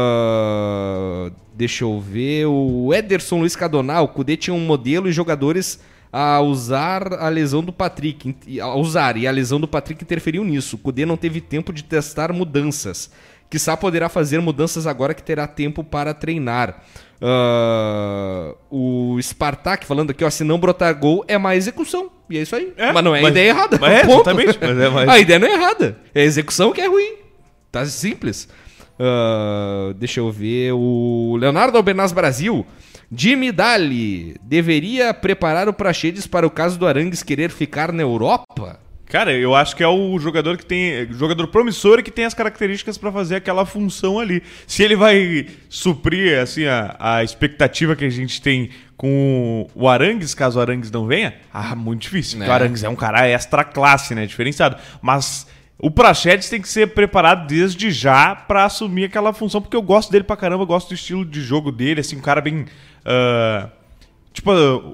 Ah, deixa eu ver. O Ederson Luiz Cadonal. O Cudê tinha um modelo e jogadores a usar a lesão do Patrick. A usar e a lesão do Patrick interferiu nisso. O Cudê não teve tempo de testar mudanças. Quizá poderá fazer mudanças agora que terá tempo para treinar. Ah, o Spartak falando aqui, ó, se não brotar gol é má execução. E é isso aí. É, mas não é mas- ideia errada. mas é, Ponto. exatamente, mas é mais- A ideia não é errada. É a execução que é ruim. Tá simples. Ah, deixa eu ver. O Leonardo Albernaz Brasil. Jimmy Dali deveria preparar o Praxedes para o caso do Arangues querer ficar na Europa? Cara, eu acho que é o jogador que tem. Jogador promissor e que tem as características pra fazer aquela função ali. Se ele vai suprir, assim, a, a expectativa que a gente tem com o Arangues, caso o Arangues não venha, ah, muito difícil. Porque É. o Arangues é um cara extra classe, né? Diferenciado. Mas. O Prachedes tem que ser preparado desde já pra assumir aquela função, porque eu gosto dele pra caramba, eu gosto do estilo de jogo dele, assim, um cara bem. ah, Tipo,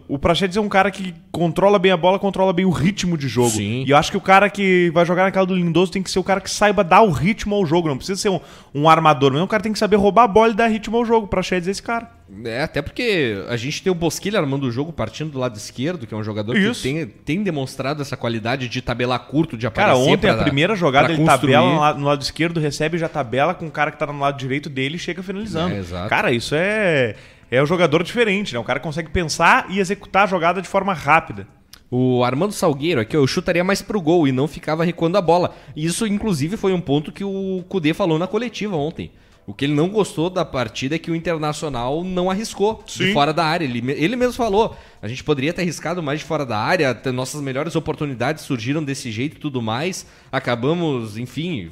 o Prachedes é um cara que controla bem a bola, controla bem o ritmo de jogo. Sim. E eu acho que o cara que vai jogar naquela do Lindoso tem que ser o cara que saiba dar o ritmo ao jogo. Não precisa ser um, um armador, mas o cara tem que saber roubar a bola e dar ritmo ao jogo. O Prachedes é esse cara. É, até porque a gente tem o Bosquilha armando o jogo partindo do lado esquerdo, que é um jogador Isso. que tem, tem demonstrado essa qualidade de tabelar curto, de aparecer Cara, ontem pra- a primeira jogada ele construir. tabela no lado, esquerdo, recebe já tabela com o cara que tá no lado direito dele e chega finalizando. É, exato. Cara, isso é. É um jogador diferente, né? O cara consegue pensar e executar a jogada de forma rápida. O Armando Salgueiro aqui, eu chutaria mais pro gol e não ficava recuando a bola. Isso, inclusive, foi um ponto que o Cudê falou na coletiva ontem. O que ele não gostou da partida é que o Internacional não arriscou de Sim. fora da área. Ele, ele mesmo falou, a gente poderia ter arriscado mais de fora da área, nossas melhores oportunidades surgiram desse jeito e tudo mais. Acabamos, enfim,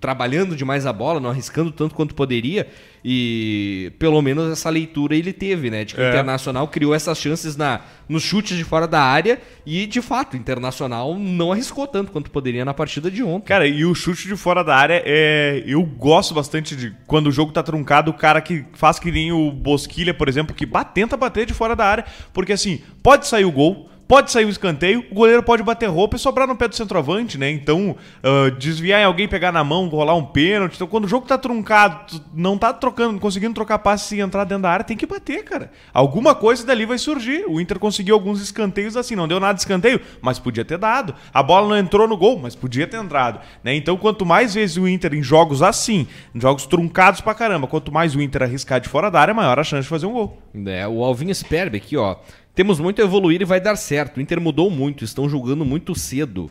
trabalhando demais a bola, não arriscando tanto quanto poderia. E pelo menos essa leitura ele teve, né? De que o É. Internacional criou essas chances na, nos chutes de fora da área e, de fato, o Internacional não arriscou tanto quanto poderia na partida de ontem. Cara, e o chute de fora da área é. Eu gosto bastante de quando o jogo tá truncado, o cara que faz que nem o Bosquilha, por exemplo, que tenta bater de fora da área. Porque assim, pode sair o gol. Pode sair o escanteio, o goleiro pode bater roupa e sobrar no pé do centroavante, né? Então, ah, desviar em alguém, pegar na mão, rolar um pênalti. Então, quando o jogo tá truncado, não tá trocando, conseguindo trocar passe e entrar dentro da área, tem que bater, cara. Alguma coisa dali vai surgir. O Inter conseguiu alguns escanteios assim, não deu nada de escanteio, mas podia ter dado. A bola não entrou no gol, mas podia ter entrado. Né? Então, quanto mais vezes o Inter em jogos assim, em jogos truncados pra caramba, quanto mais o Inter arriscar de fora da área, maior a chance de fazer um gol. É, o Alvinho Sperbe aqui, ó. Temos muito a evoluir e vai dar certo. O Inter mudou muito, estão jogando muito cedo.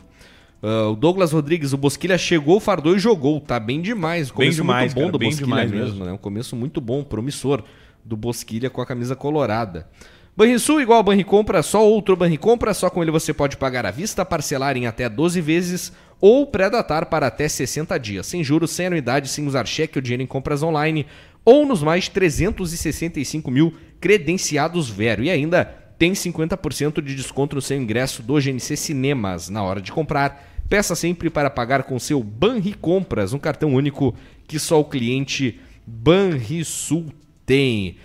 Uh, o Douglas Rodrigues, o Bosquilha chegou, fardou e jogou. Tá bem demais. O começo Bem demais, muito bom cara, do Bosquilha mesmo, mesmo. né? Um começo muito bom, promissor do Bosquilha com a camisa colorada. Banrisul igual a Banricompra, só outro Banricompra, só com ele você pode pagar à vista, parcelar em até 12 vezes ou pré-datar para até 60 dias, sem juros, sem anuidade, sem usar cheque ou dinheiro em compras online ou nos mais de 365 mil credenciados Vero. E ainda tem 50% de desconto no seu ingresso do GNC Cinemas na hora de comprar. Peça sempre para pagar com seu Banri Compras, um cartão único que só o cliente Banrisul tem.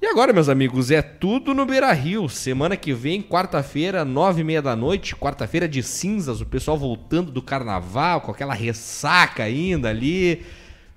E agora, meus amigos, é tudo no Beira Rio. Semana que vem, quarta-feira, nove e meia da noite, quarta-feira de cinzas, o pessoal voltando do carnaval, com aquela ressaca ainda ali.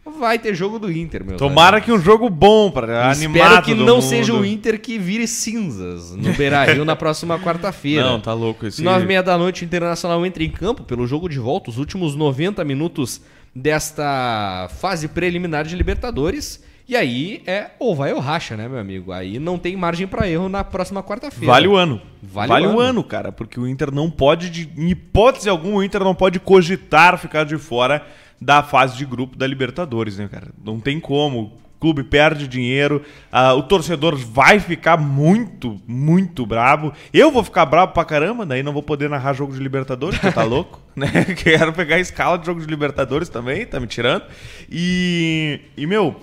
Vai ter jogo do Inter, meu Tomara que um jogo bom para animar Espero que não mundo. seja o Inter que vire cinzas no Beira Rio na próxima quarta-feira. Não, tá louco esse. Nove e meia da noite, o Internacional entra em campo pelo jogo de volta, os últimos 90 minutos desta fase preliminar de Libertadores. E aí é ou vai ou racha, né, meu amigo? Aí não tem margem pra erro na próxima quarta-feira. Vale o ano. Vale Vale, o o, ano. ano. cara, porque o Inter não pode, de, em hipótese alguma, o Inter não pode cogitar ficar de fora da fase de grupo da Libertadores, né, cara? Não tem como. O clube perde dinheiro, ah, o torcedor vai ficar muito, muito bravo. Eu vou ficar bravo pra caramba, daí não vou poder narrar jogo de Libertadores, você tá louco? né? Quero pegar a escala de jogo de Libertadores também, tá me tirando. E, e meu,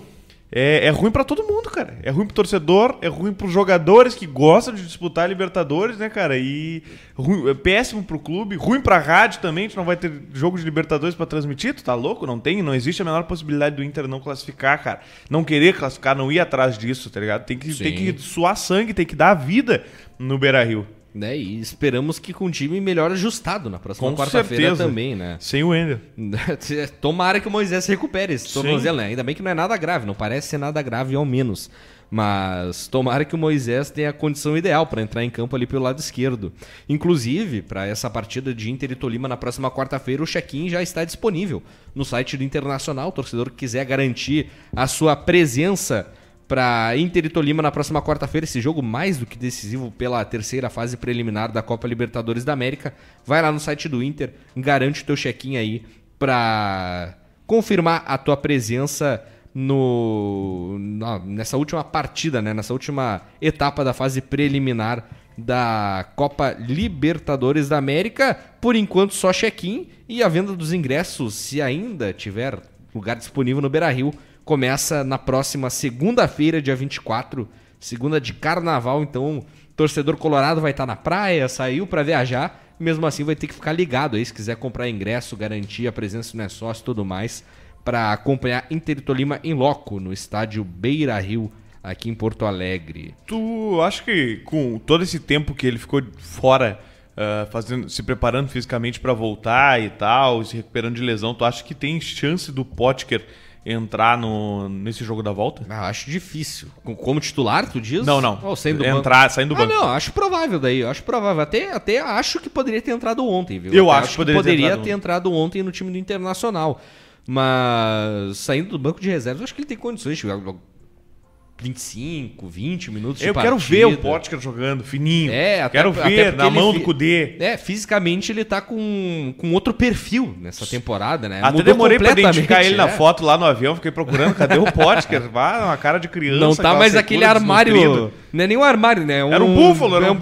é, é ruim pra todo mundo, cara. É ruim pro torcedor, é ruim pros jogadores que gostam de disputar Libertadores, né, cara? E ruim- é péssimo pro clube, ruim pra rádio também, a gente não vai ter jogo de Libertadores pra transmitir, tu tá louco? Não tem, não existe a menor possibilidade do Inter não classificar, cara. Não querer classificar, não ir atrás disso, tá ligado? Tem que, tem que suar sangue, tem que dar a vida no Beira-Rio. Né? E esperamos que com um time melhor ajustado na próxima quarta-feira também, né? Sem o Ender. Tomara que o Moisés se recupere esse tornozelo, né? Ainda bem que não é nada grave, não parece ser nada grave ao menos. Mas tomara que o Moisés tenha a condição ideal para entrar em campo ali pelo lado esquerdo. Inclusive, para essa partida de Inter e Tolima na próxima quarta-feira, o check-in já está disponível no site do Internacional. O torcedor que quiser garantir a sua presença para Inter e Tolima na próxima quarta-feira, esse jogo mais do que decisivo pela terceira fase preliminar da Copa Libertadores da América. Vai lá no site do Inter, garante o teu check-in aí para confirmar a tua presença no na- nessa última partida, né, nessa última etapa da fase preliminar da Copa Libertadores da América. Por enquanto só check-in e a venda dos ingressos, se ainda tiver lugar disponível no Beira-Rio, começa na próxima segunda-feira, dia 24, segunda de carnaval, então torcedor colorado vai estar na praia, saiu para viajar, mesmo assim vai ter que ficar ligado aí se quiser comprar ingresso, garantir a presença no é sócio e tudo mais para acompanhar Inter Tolima em loco no estádio Beira Rio aqui em Porto Alegre. Tu acha que com todo esse tempo que ele ficou fora, ah, fazendo, se preparando fisicamente pra voltar e tal, se recuperando de lesão, tu acha que tem chance do Potker entrar no, nesse jogo da volta? Ah, acho difícil. Com- Como titular, tu diz? Não, não. Ou saindo do banco? entrar, saindo do Ah, banco. não, acho provável daí. eu Acho provável. Até, até acho que poderia ter entrado ontem, viu? Eu Até acho que poderia ter entrado ter entrado ontem no time do Internacional. Mas saindo do banco de reservas, eu acho que ele tem condições 25, 20 minutos Eu quero ver o Potker jogando, fininho. É, até- quero ver na ele mão fi- do Kudê. É, fisicamente ele tá com, com outro perfil nessa temporada, né? Até Mudou demorei pra identificar ele na é. foto lá no avião, fiquei procurando, cadê o Potker? Vá, uma cara de criança. Não tá mais aquele armário. Não é nem um armário, né? Era um búfalo, era é um um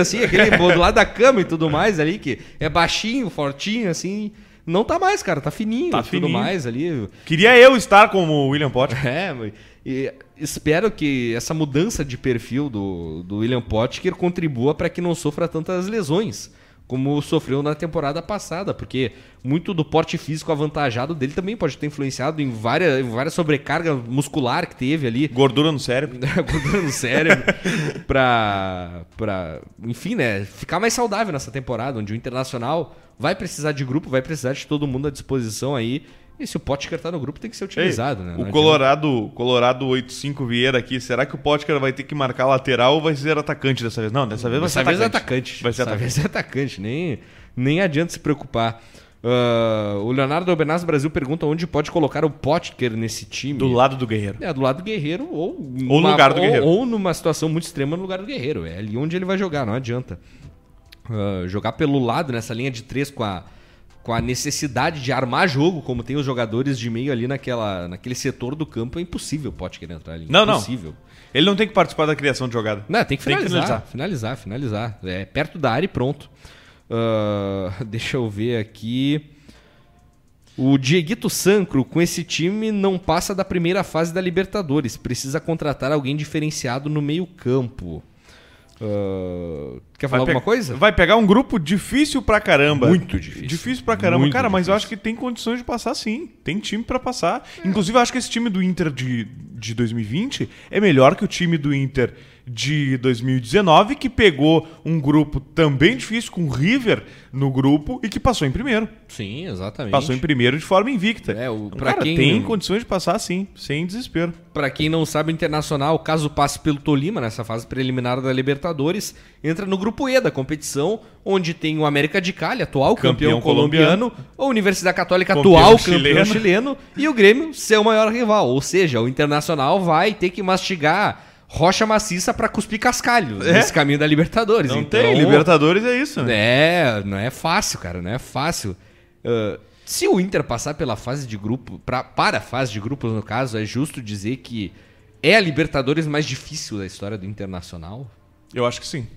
assim, aquele do lado da cama e tudo mais ali, que é baixinho, fortinho, assim. Não tá mais, cara, tá fininho Tá e tudo fininho. mais ali. Queria eu estar como o William Potker. É, e espero que essa mudança de perfil do, do William Potker contribua para que não sofra tantas lesões como sofreu na temporada passada, porque muito do porte físico avantajado dele também pode ter influenciado em várias, em várias sobrecarga muscular que teve ali. Gordura no cérebro. gordura no cérebro. Pra, pra, enfim, né, ficar mais saudável nessa temporada, onde o Internacional vai precisar de grupo, vai precisar de todo mundo à disposição aí, e se o Potker tá no grupo tem que ser Ei, utilizado, né? Não O adianta. Colorado, Colorado 85 Vieira aqui, será que o Potker vai ter que marcar lateral ou vai ser atacante dessa vez? Não, dessa vez vai Dessa ser vez é atacante. atacante. Vai ser Dessa atacante. vez é atacante, nem, nem adianta se preocupar. Uh, o Leonardo Albenaz Brasil pergunta onde pode colocar o Potker nesse time. Do lado do Guerreiro. É, do lado do Guerreiro ou, Ou no lugar do ou- Guerreiro. Ou numa situação muito extrema no lugar do Guerreiro. É ali onde ele vai jogar, não adianta. Uh, jogar pelo lado, nessa linha de três, com a, com a necessidade de armar jogo, como tem os jogadores de meio ali naquela, naquele setor do campo, é impossível o Potker entrar ali. Não, não. impossível. Ele não tem que participar da criação de jogada. Não, tem que Tem que finalizar. finalizar, finalizar. É perto da área e pronto. Ah, deixa eu ver aqui. O Dieguito Sancro, com esse time, não passa da primeira fase da Libertadores. Precisa contratar alguém diferenciado no meio-campo. Ah, quer falar alguma coisa? Vai pegar um grupo difícil pra caramba. Muito difícil. Difícil pra caramba. Muito Cara, mas eu difícil. acho que tem condições de passar sim. Tem time pra passar. Inclusive, eu acho que esse time do Inter de, de 2020 é melhor que o time do Inter de 2019, que pegou um grupo também difícil, com o River no grupo, e que passou em primeiro. Sim, exatamente. Passou em primeiro de forma invicta. É, o- Então, cara, quem- tem condições de passar sim, sem desespero. Pra quem não sabe, o Internacional, caso passe pelo Tolima nessa fase preliminar da Libertadores, entra no grupo E da competição, onde tem o América de Cali, atual campeão, Campeão colombiano, a Universidade Católica, Campeão atual campeão chileno. chileno, e o Grêmio, seu maior rival. Ou seja, o Internacional vai ter que mastigar rocha maciça pra cuspir cascalho nesse caminho da Libertadores. É? Não Então, tem, Libertadores é isso, é, não é fácil, cara, não é fácil. Ah, se o Inter passar pela fase de grupo, pra, para a fase de grupos no caso, é justo dizer que é a Libertadores mais difícil da história do Internacional? Eu acho que sim.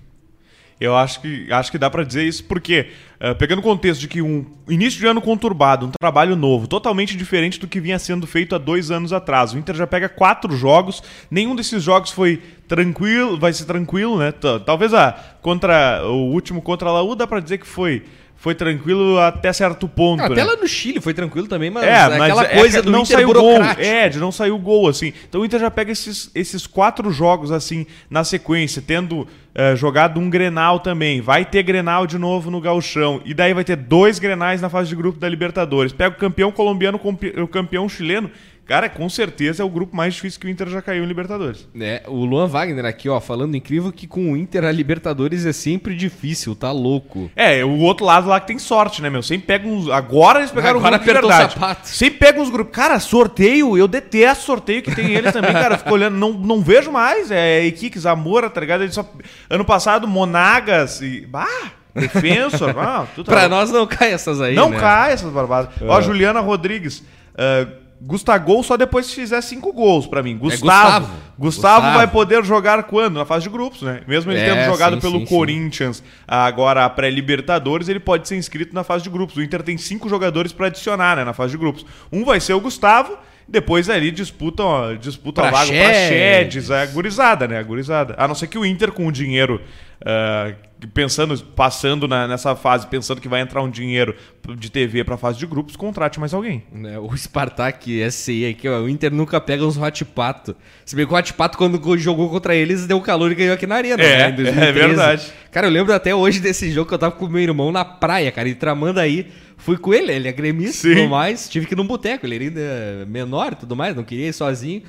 Eu acho que, acho que dá pra dizer isso porque, eh, pegando o contexto de que um início de ano conturbado, um trabalho novo, totalmente diferente do que vinha sendo feito há dois anos atrás. O Inter já pega quatro jogos, nenhum desses jogos foi tranquilo, vai ser tranquilo, né? Talvez a, contra o último contra a Laú dá pra dizer que foi, foi tranquilo até certo ponto. Ah, né? até lá no Chile foi tranquilo também, mas, É, mas aquela é coisa que do não Inter saiu gol. É, de não sair o gol, assim. Então o Inter já pega esses, esses quatro jogos, assim, na sequência, tendo eh, jogado um Grenal também. Vai ter Grenal de novo no Gauchão. E daí vai ter dois Grenais na fase de grupo da Libertadores. Pega o campeão colombiano, o campeão chileno. Cara, com certeza é o grupo mais difícil que o Inter já caiu em Libertadores. É, o Luan Wagner aqui, ó, falando incrível que com o Inter a Libertadores é sempre difícil, tá louco. É, o outro lado lá que tem sorte, né, meu? Sempre pega uns. Agora eles pegaram Agora um grupo de apertou o verdade. sapato. Sempre pega uns grupos. Cara, sorteio, eu detesto sorteio que tem eles também, cara. Fico olhando, não, não vejo mais. É Iquique, Zamora, tá ligado? Só... Ano passado, Monagas e. Bah! Defensor, ah, tu tá Pra nós não cai essas aí, Não né? cai essas barbadas. Ó, Juliana Rodrigues. Uh, Gustavo só depois que fizer cinco gols pra mim. Gustavo. Gustavo. Gustavo. Gustavo. vai poder jogar quando? Na fase de grupos, né? Mesmo ele É, tendo jogado sim, pelo sim, sim. Corinthians agora a pré-Libertadores, ele pode ser inscrito na fase de grupos. O Inter tem cinco jogadores pra adicionar, né? Na fase de grupos. Um vai ser o Gustavo. Depois ali disputam, ó, disputam a vaga pra Praxedes. Chedes, é a gurizada, né? A gurizada. A não ser que o Inter com o dinheiro, ah, pensando, passando na- nessa fase, pensando que vai entrar um dinheiro de TV pra fase de grupos, contrate mais alguém. né, O Spartak SCI aqui, ó, o Inter nunca pega uns hot pato. Se bem que o hot pato, quando jogou contra eles, deu calor e ganhou aqui na arena. É, né, em 2013. é verdade. Cara, eu lembro até hoje desse jogo que eu tava com o meu irmão na praia, cara, em Tramandaí. Fui com ele, ele é gremista e tudo mais. Tive que ir num boteco, ele era ainda menor e tudo mais, não queria ir sozinho.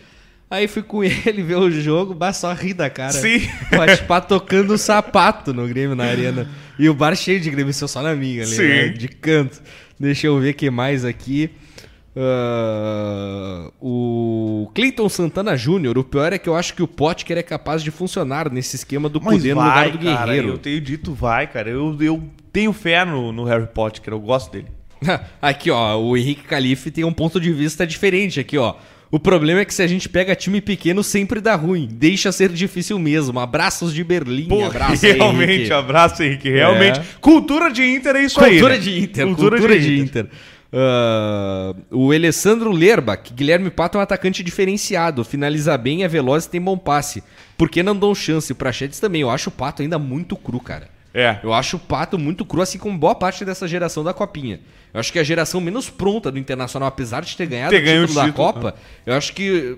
Aí fui com ele ver o jogo, bah, só ri da cara. Sim. Pato tocando o sapato no Grêmio na arena. E o bar cheio de eu só na minha ali, Sim. né, de canto. Deixa eu ver o que mais aqui. Ah, o Cleiton Santana Júnior, o pior é que eu acho que o Potker é capaz de funcionar nesse esquema do Mas Cudê no lugar do cara, Guerreiro. eu tenho dito vai, cara. Eu, eu tenho fé no, no Harry Potter, eu gosto dele. Aqui, ó, o Henrique Calife tem um ponto de vista diferente aqui, ó. O problema é que se a gente pega time pequeno, sempre dá ruim. Deixa ser difícil mesmo. Abraços de Berlim. Pô, Abraço realmente, Henrique. abraço, Henrique. Realmente. Cultura de Inter é isso aí. Cultura né? de Inter, cultura, de Inter. Ah, o Alessandro Lerbach, Guilherme Pato é um atacante diferenciado, finaliza bem, é veloz e tem bom passe. Por que não dão chance? O Prachetes também, eu acho o Pato ainda muito cru, cara. É. Eu acho o Pato muito cru, assim como boa parte dessa geração da Copinha. Eu acho que a geração menos pronta do Internacional, apesar de ter ganhado Ter o título o da título, Copa, eu acho que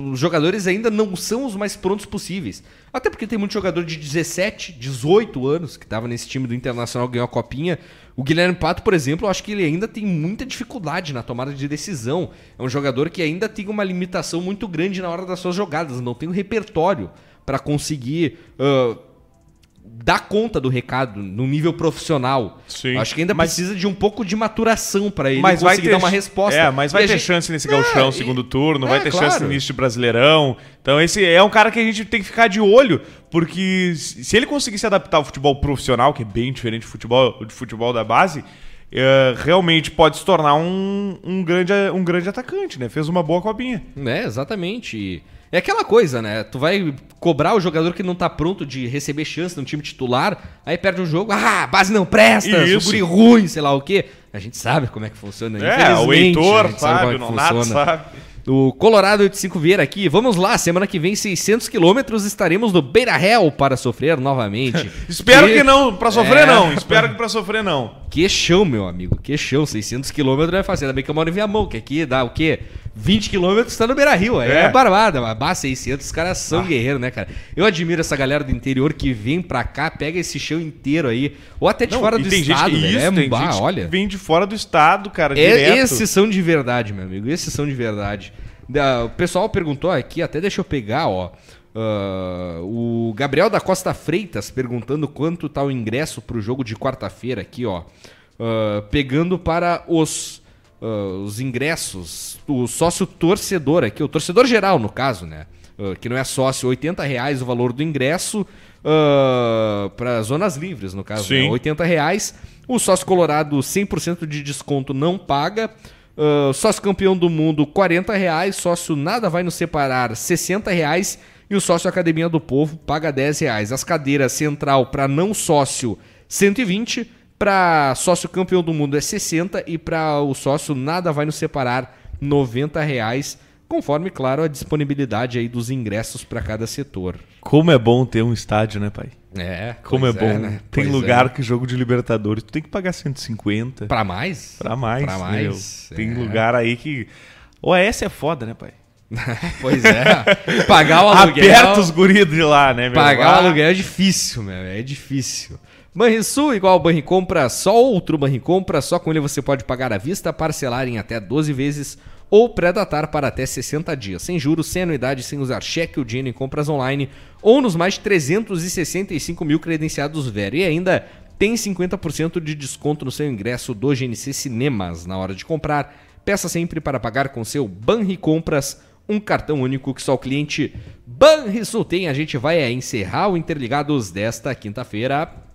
os jogadores ainda não são os mais prontos possíveis. Até porque tem muito jogador de 17, 18 anos que estava nesse time do Internacional ganhou a copinha. O Guilherme Pato, por exemplo, eu acho que ele ainda tem muita dificuldade na tomada de decisão. É um jogador que ainda tem uma limitação muito grande na hora das suas jogadas, não tem um repertório para conseguir ah, dá conta do recado no nível profissional. Sim. Acho que ainda Mas- precisa de um pouco de maturação para ele Mas vai conseguir ter, dar uma resposta. É, mas vai ter gente- chance nesse É, gauchão no e- segundo turno, é, vai ter chance claro. no início de Brasileirão. Então esse é um cara que a gente tem que ficar de olho, porque se ele conseguir se adaptar ao futebol profissional, que é bem diferente do futebol, do futebol da base, é, realmente pode se tornar um, um, grande, um grande atacante, né? Fez uma boa copinha. É, exatamente. E É aquela coisa, né? Tu vai cobrar o jogador que não tá pronto de receber chance no time titular, aí perde um jogo, ah, base não presta, guri ruim, sei lá o quê. A gente sabe como é que funciona. É, o Heitor sabe, é o que Nonato funciona. sabe. O Colorado 85 Vieira aqui. Vamos lá, semana que vem, 600 quilômetros, estaremos no Beira Real para sofrer novamente. Espero que não, pra sofrer É. não. Espero que pra sofrer não. Que chão, meu amigo, que chão. 600 quilômetros é fácil. Ainda bem que eu moro em Viamão, que aqui dá o quê? 20 quilômetros tá no Beira Rio. É, É. barbada. Mas bah, 600, os caras são guerreiros, né, cara? Eu admiro essa galera do interior que vem pra cá, pega esse chão inteiro aí. Ou até de Não, fora do tem estado, gente, isso, é, tem bah, gente olha. vem de fora do estado, cara, É, direto. esses são de verdade, meu amigo. Esses são de verdade. Da- O pessoal perguntou aqui, até deixa eu pegar, ó. ah, o Gabriel da Costa Freitas perguntando quanto tá o ingresso pro jogo de quarta-feira aqui, ó. Ah, pegando para os, ah, os ingressos, o sócio torcedor aqui, o torcedor geral, no caso, né? Ah, que não é sócio, 80 reais o valor do ingresso para zonas livres, no caso. Sim. Né? 80 reais. O sócio colorado, 100% de desconto, não paga. Ah, sócio campeão do mundo, 40 reais. Sócio nada vai nos separar, 60 reais. E o sócio Academia do Povo paga 10 reais. As cadeiras central para não sócio, 120. Para sócio campeão do mundo é 60. E para o sócio nada vai nos separar, 90 reais. Conforme, claro, a disponibilidade aí dos ingressos para cada setor. Como é bom ter um estádio, né, pai? É, Como é bom. né? Tem Pois lugar é. que jogo de Libertadores tu tem que pagar 150. Pra mais? Pra mais. Pra mais. meu. Tem é. lugar aí que. O AS é foda, né, pai? Pois é. Pagar o aluguel. Aperta os guris de lá, né, meu? Pagar Ah, o aluguel é difícil, meu. É difícil. Banrisul, igual o Banricompra, só outro Banricompra, só com ele você pode pagar à vista, parcelar em até 12 vezes ou pré-datar para até 60 dias, sem juros, sem anuidade, sem usar cheque ou dinheiro em compras online ou nos mais de 365 mil credenciados Vero. E ainda tem 50% de desconto no seu ingresso do GNC Cinemas na hora de comprar. Peça sempre para pagar com seu Banricompras um cartão único que só o cliente Banrisul tem. A gente vai encerrar o Interligados desta quinta-feira.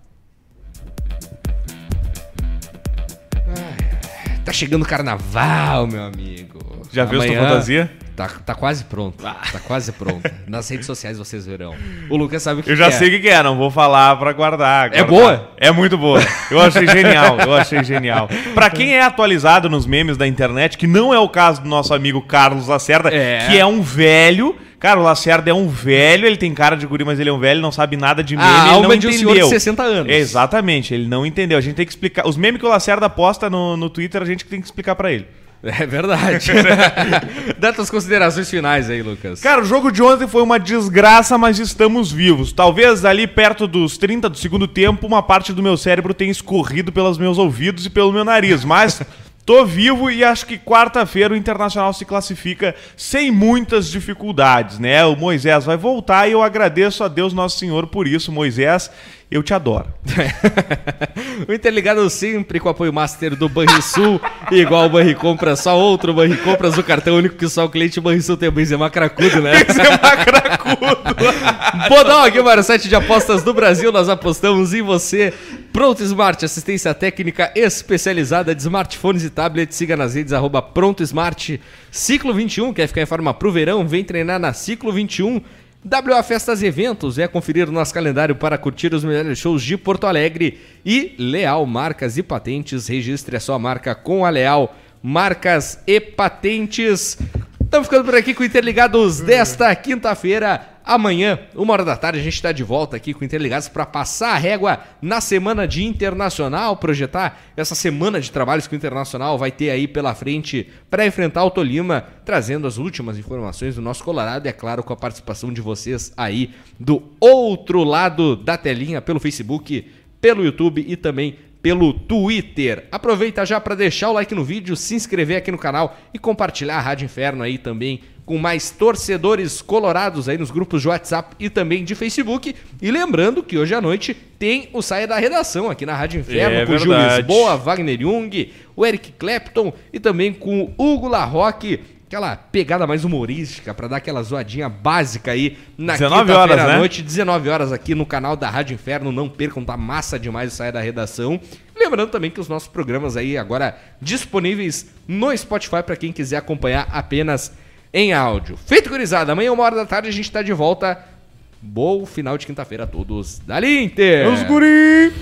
Tá chegando o carnaval, meu amigo. Já viu sua fantasia? Tá, tá quase pronto. Tá quase pronto. Nas redes sociais vocês verão. O Lucas sabe o que Eu já é. sei o que, é, não vou falar pra guardar. É guardar. boa? É muito boa. Eu achei genial, eu achei genial. Pra quem é atualizado nos memes da internet, que não é o caso do nosso amigo Carlos Lacerda, É. que é um velho. Cara, o Lacerda é um velho, ele tem cara de guri, mas ele é um velho, não sabe nada de meme, A ele não de um entendeu. de 60 anos. Exatamente, ele não entendeu. A gente tem que explicar. Os memes que o Lacerda posta no, no Twitter, a gente tem que explicar pra ele. É verdade. Dá tuas considerações finais aí, Lucas. Cara, o jogo de ontem foi uma desgraça, mas estamos vivos. Talvez ali perto dos 30 do segundo tempo, uma parte do meu cérebro tenha escorrido pelos meus ouvidos e pelo meu nariz, mas tô vivo e acho que quarta-feira o Internacional se classifica sem muitas dificuldades, né? O Moisés vai voltar e eu agradeço a Deus Nosso Senhor por isso, Moisés. Eu te adoro. o Interligado sempre com o apoio master do Banrisul, igual o Banricompra, só outro Banricompras, o cartão único que só o cliente Banrisul tem o Benzema cracudo, né? Benzema cracudo. Bodão aqui, mano, site de apostas do Brasil, nós apostamos em você. Pronto Smart, assistência técnica especializada de smartphones e tablets. Siga nas redes, arroba Pronto Smart. Ciclo 21, quer ficar em forma pro verão? Vem treinar na Ciclo 21. WA Festas e Eventos, é conferir o nosso calendário para curtir os melhores shows de Porto Alegre. E Leal Marcas e Patentes, registre a sua marca com a Leal Marcas e Patentes. Estamos ficando por aqui com Interligados desta quinta-feira. Amanhã, uma hora da tarde, a gente está de volta aqui com Interligados para passar a régua na semana de Internacional, projetar essa semana de trabalhos que o Internacional vai ter aí pela frente para enfrentar o Tolima, trazendo as últimas informações do nosso Colorado e, é claro, com a participação de vocês aí do outro lado da telinha, pelo Facebook, pelo YouTube e também pelo Twitter. Aproveita já para deixar o like no vídeo, se inscrever aqui no canal e compartilhar a Rádio Inferno aí também com mais torcedores colorados aí nos grupos de WhatsApp e também de Facebook. E lembrando que hoje à noite tem o Saia da Redação aqui na Rádio Inferno É com o Gil verdade. Lisboa, Wagner Jung, o Eric Clapton e também com o Hugo Larroque. Aquela pegada mais humorística para dar aquela zoadinha básica aí na 19 quinta-feira horas, à né? noite, 19 horas aqui no canal da Rádio Inferno. Não percam, tá massa demais o Saia da Redação. Lembrando também que os nossos programas aí agora disponíveis no Spotify para quem quiser acompanhar apenas em áudio. Feito, gurizada. Amanhã, uma hora da tarde, a gente tá de volta. Bom final de quinta-feira a todos. Dali, Inter! Os guri!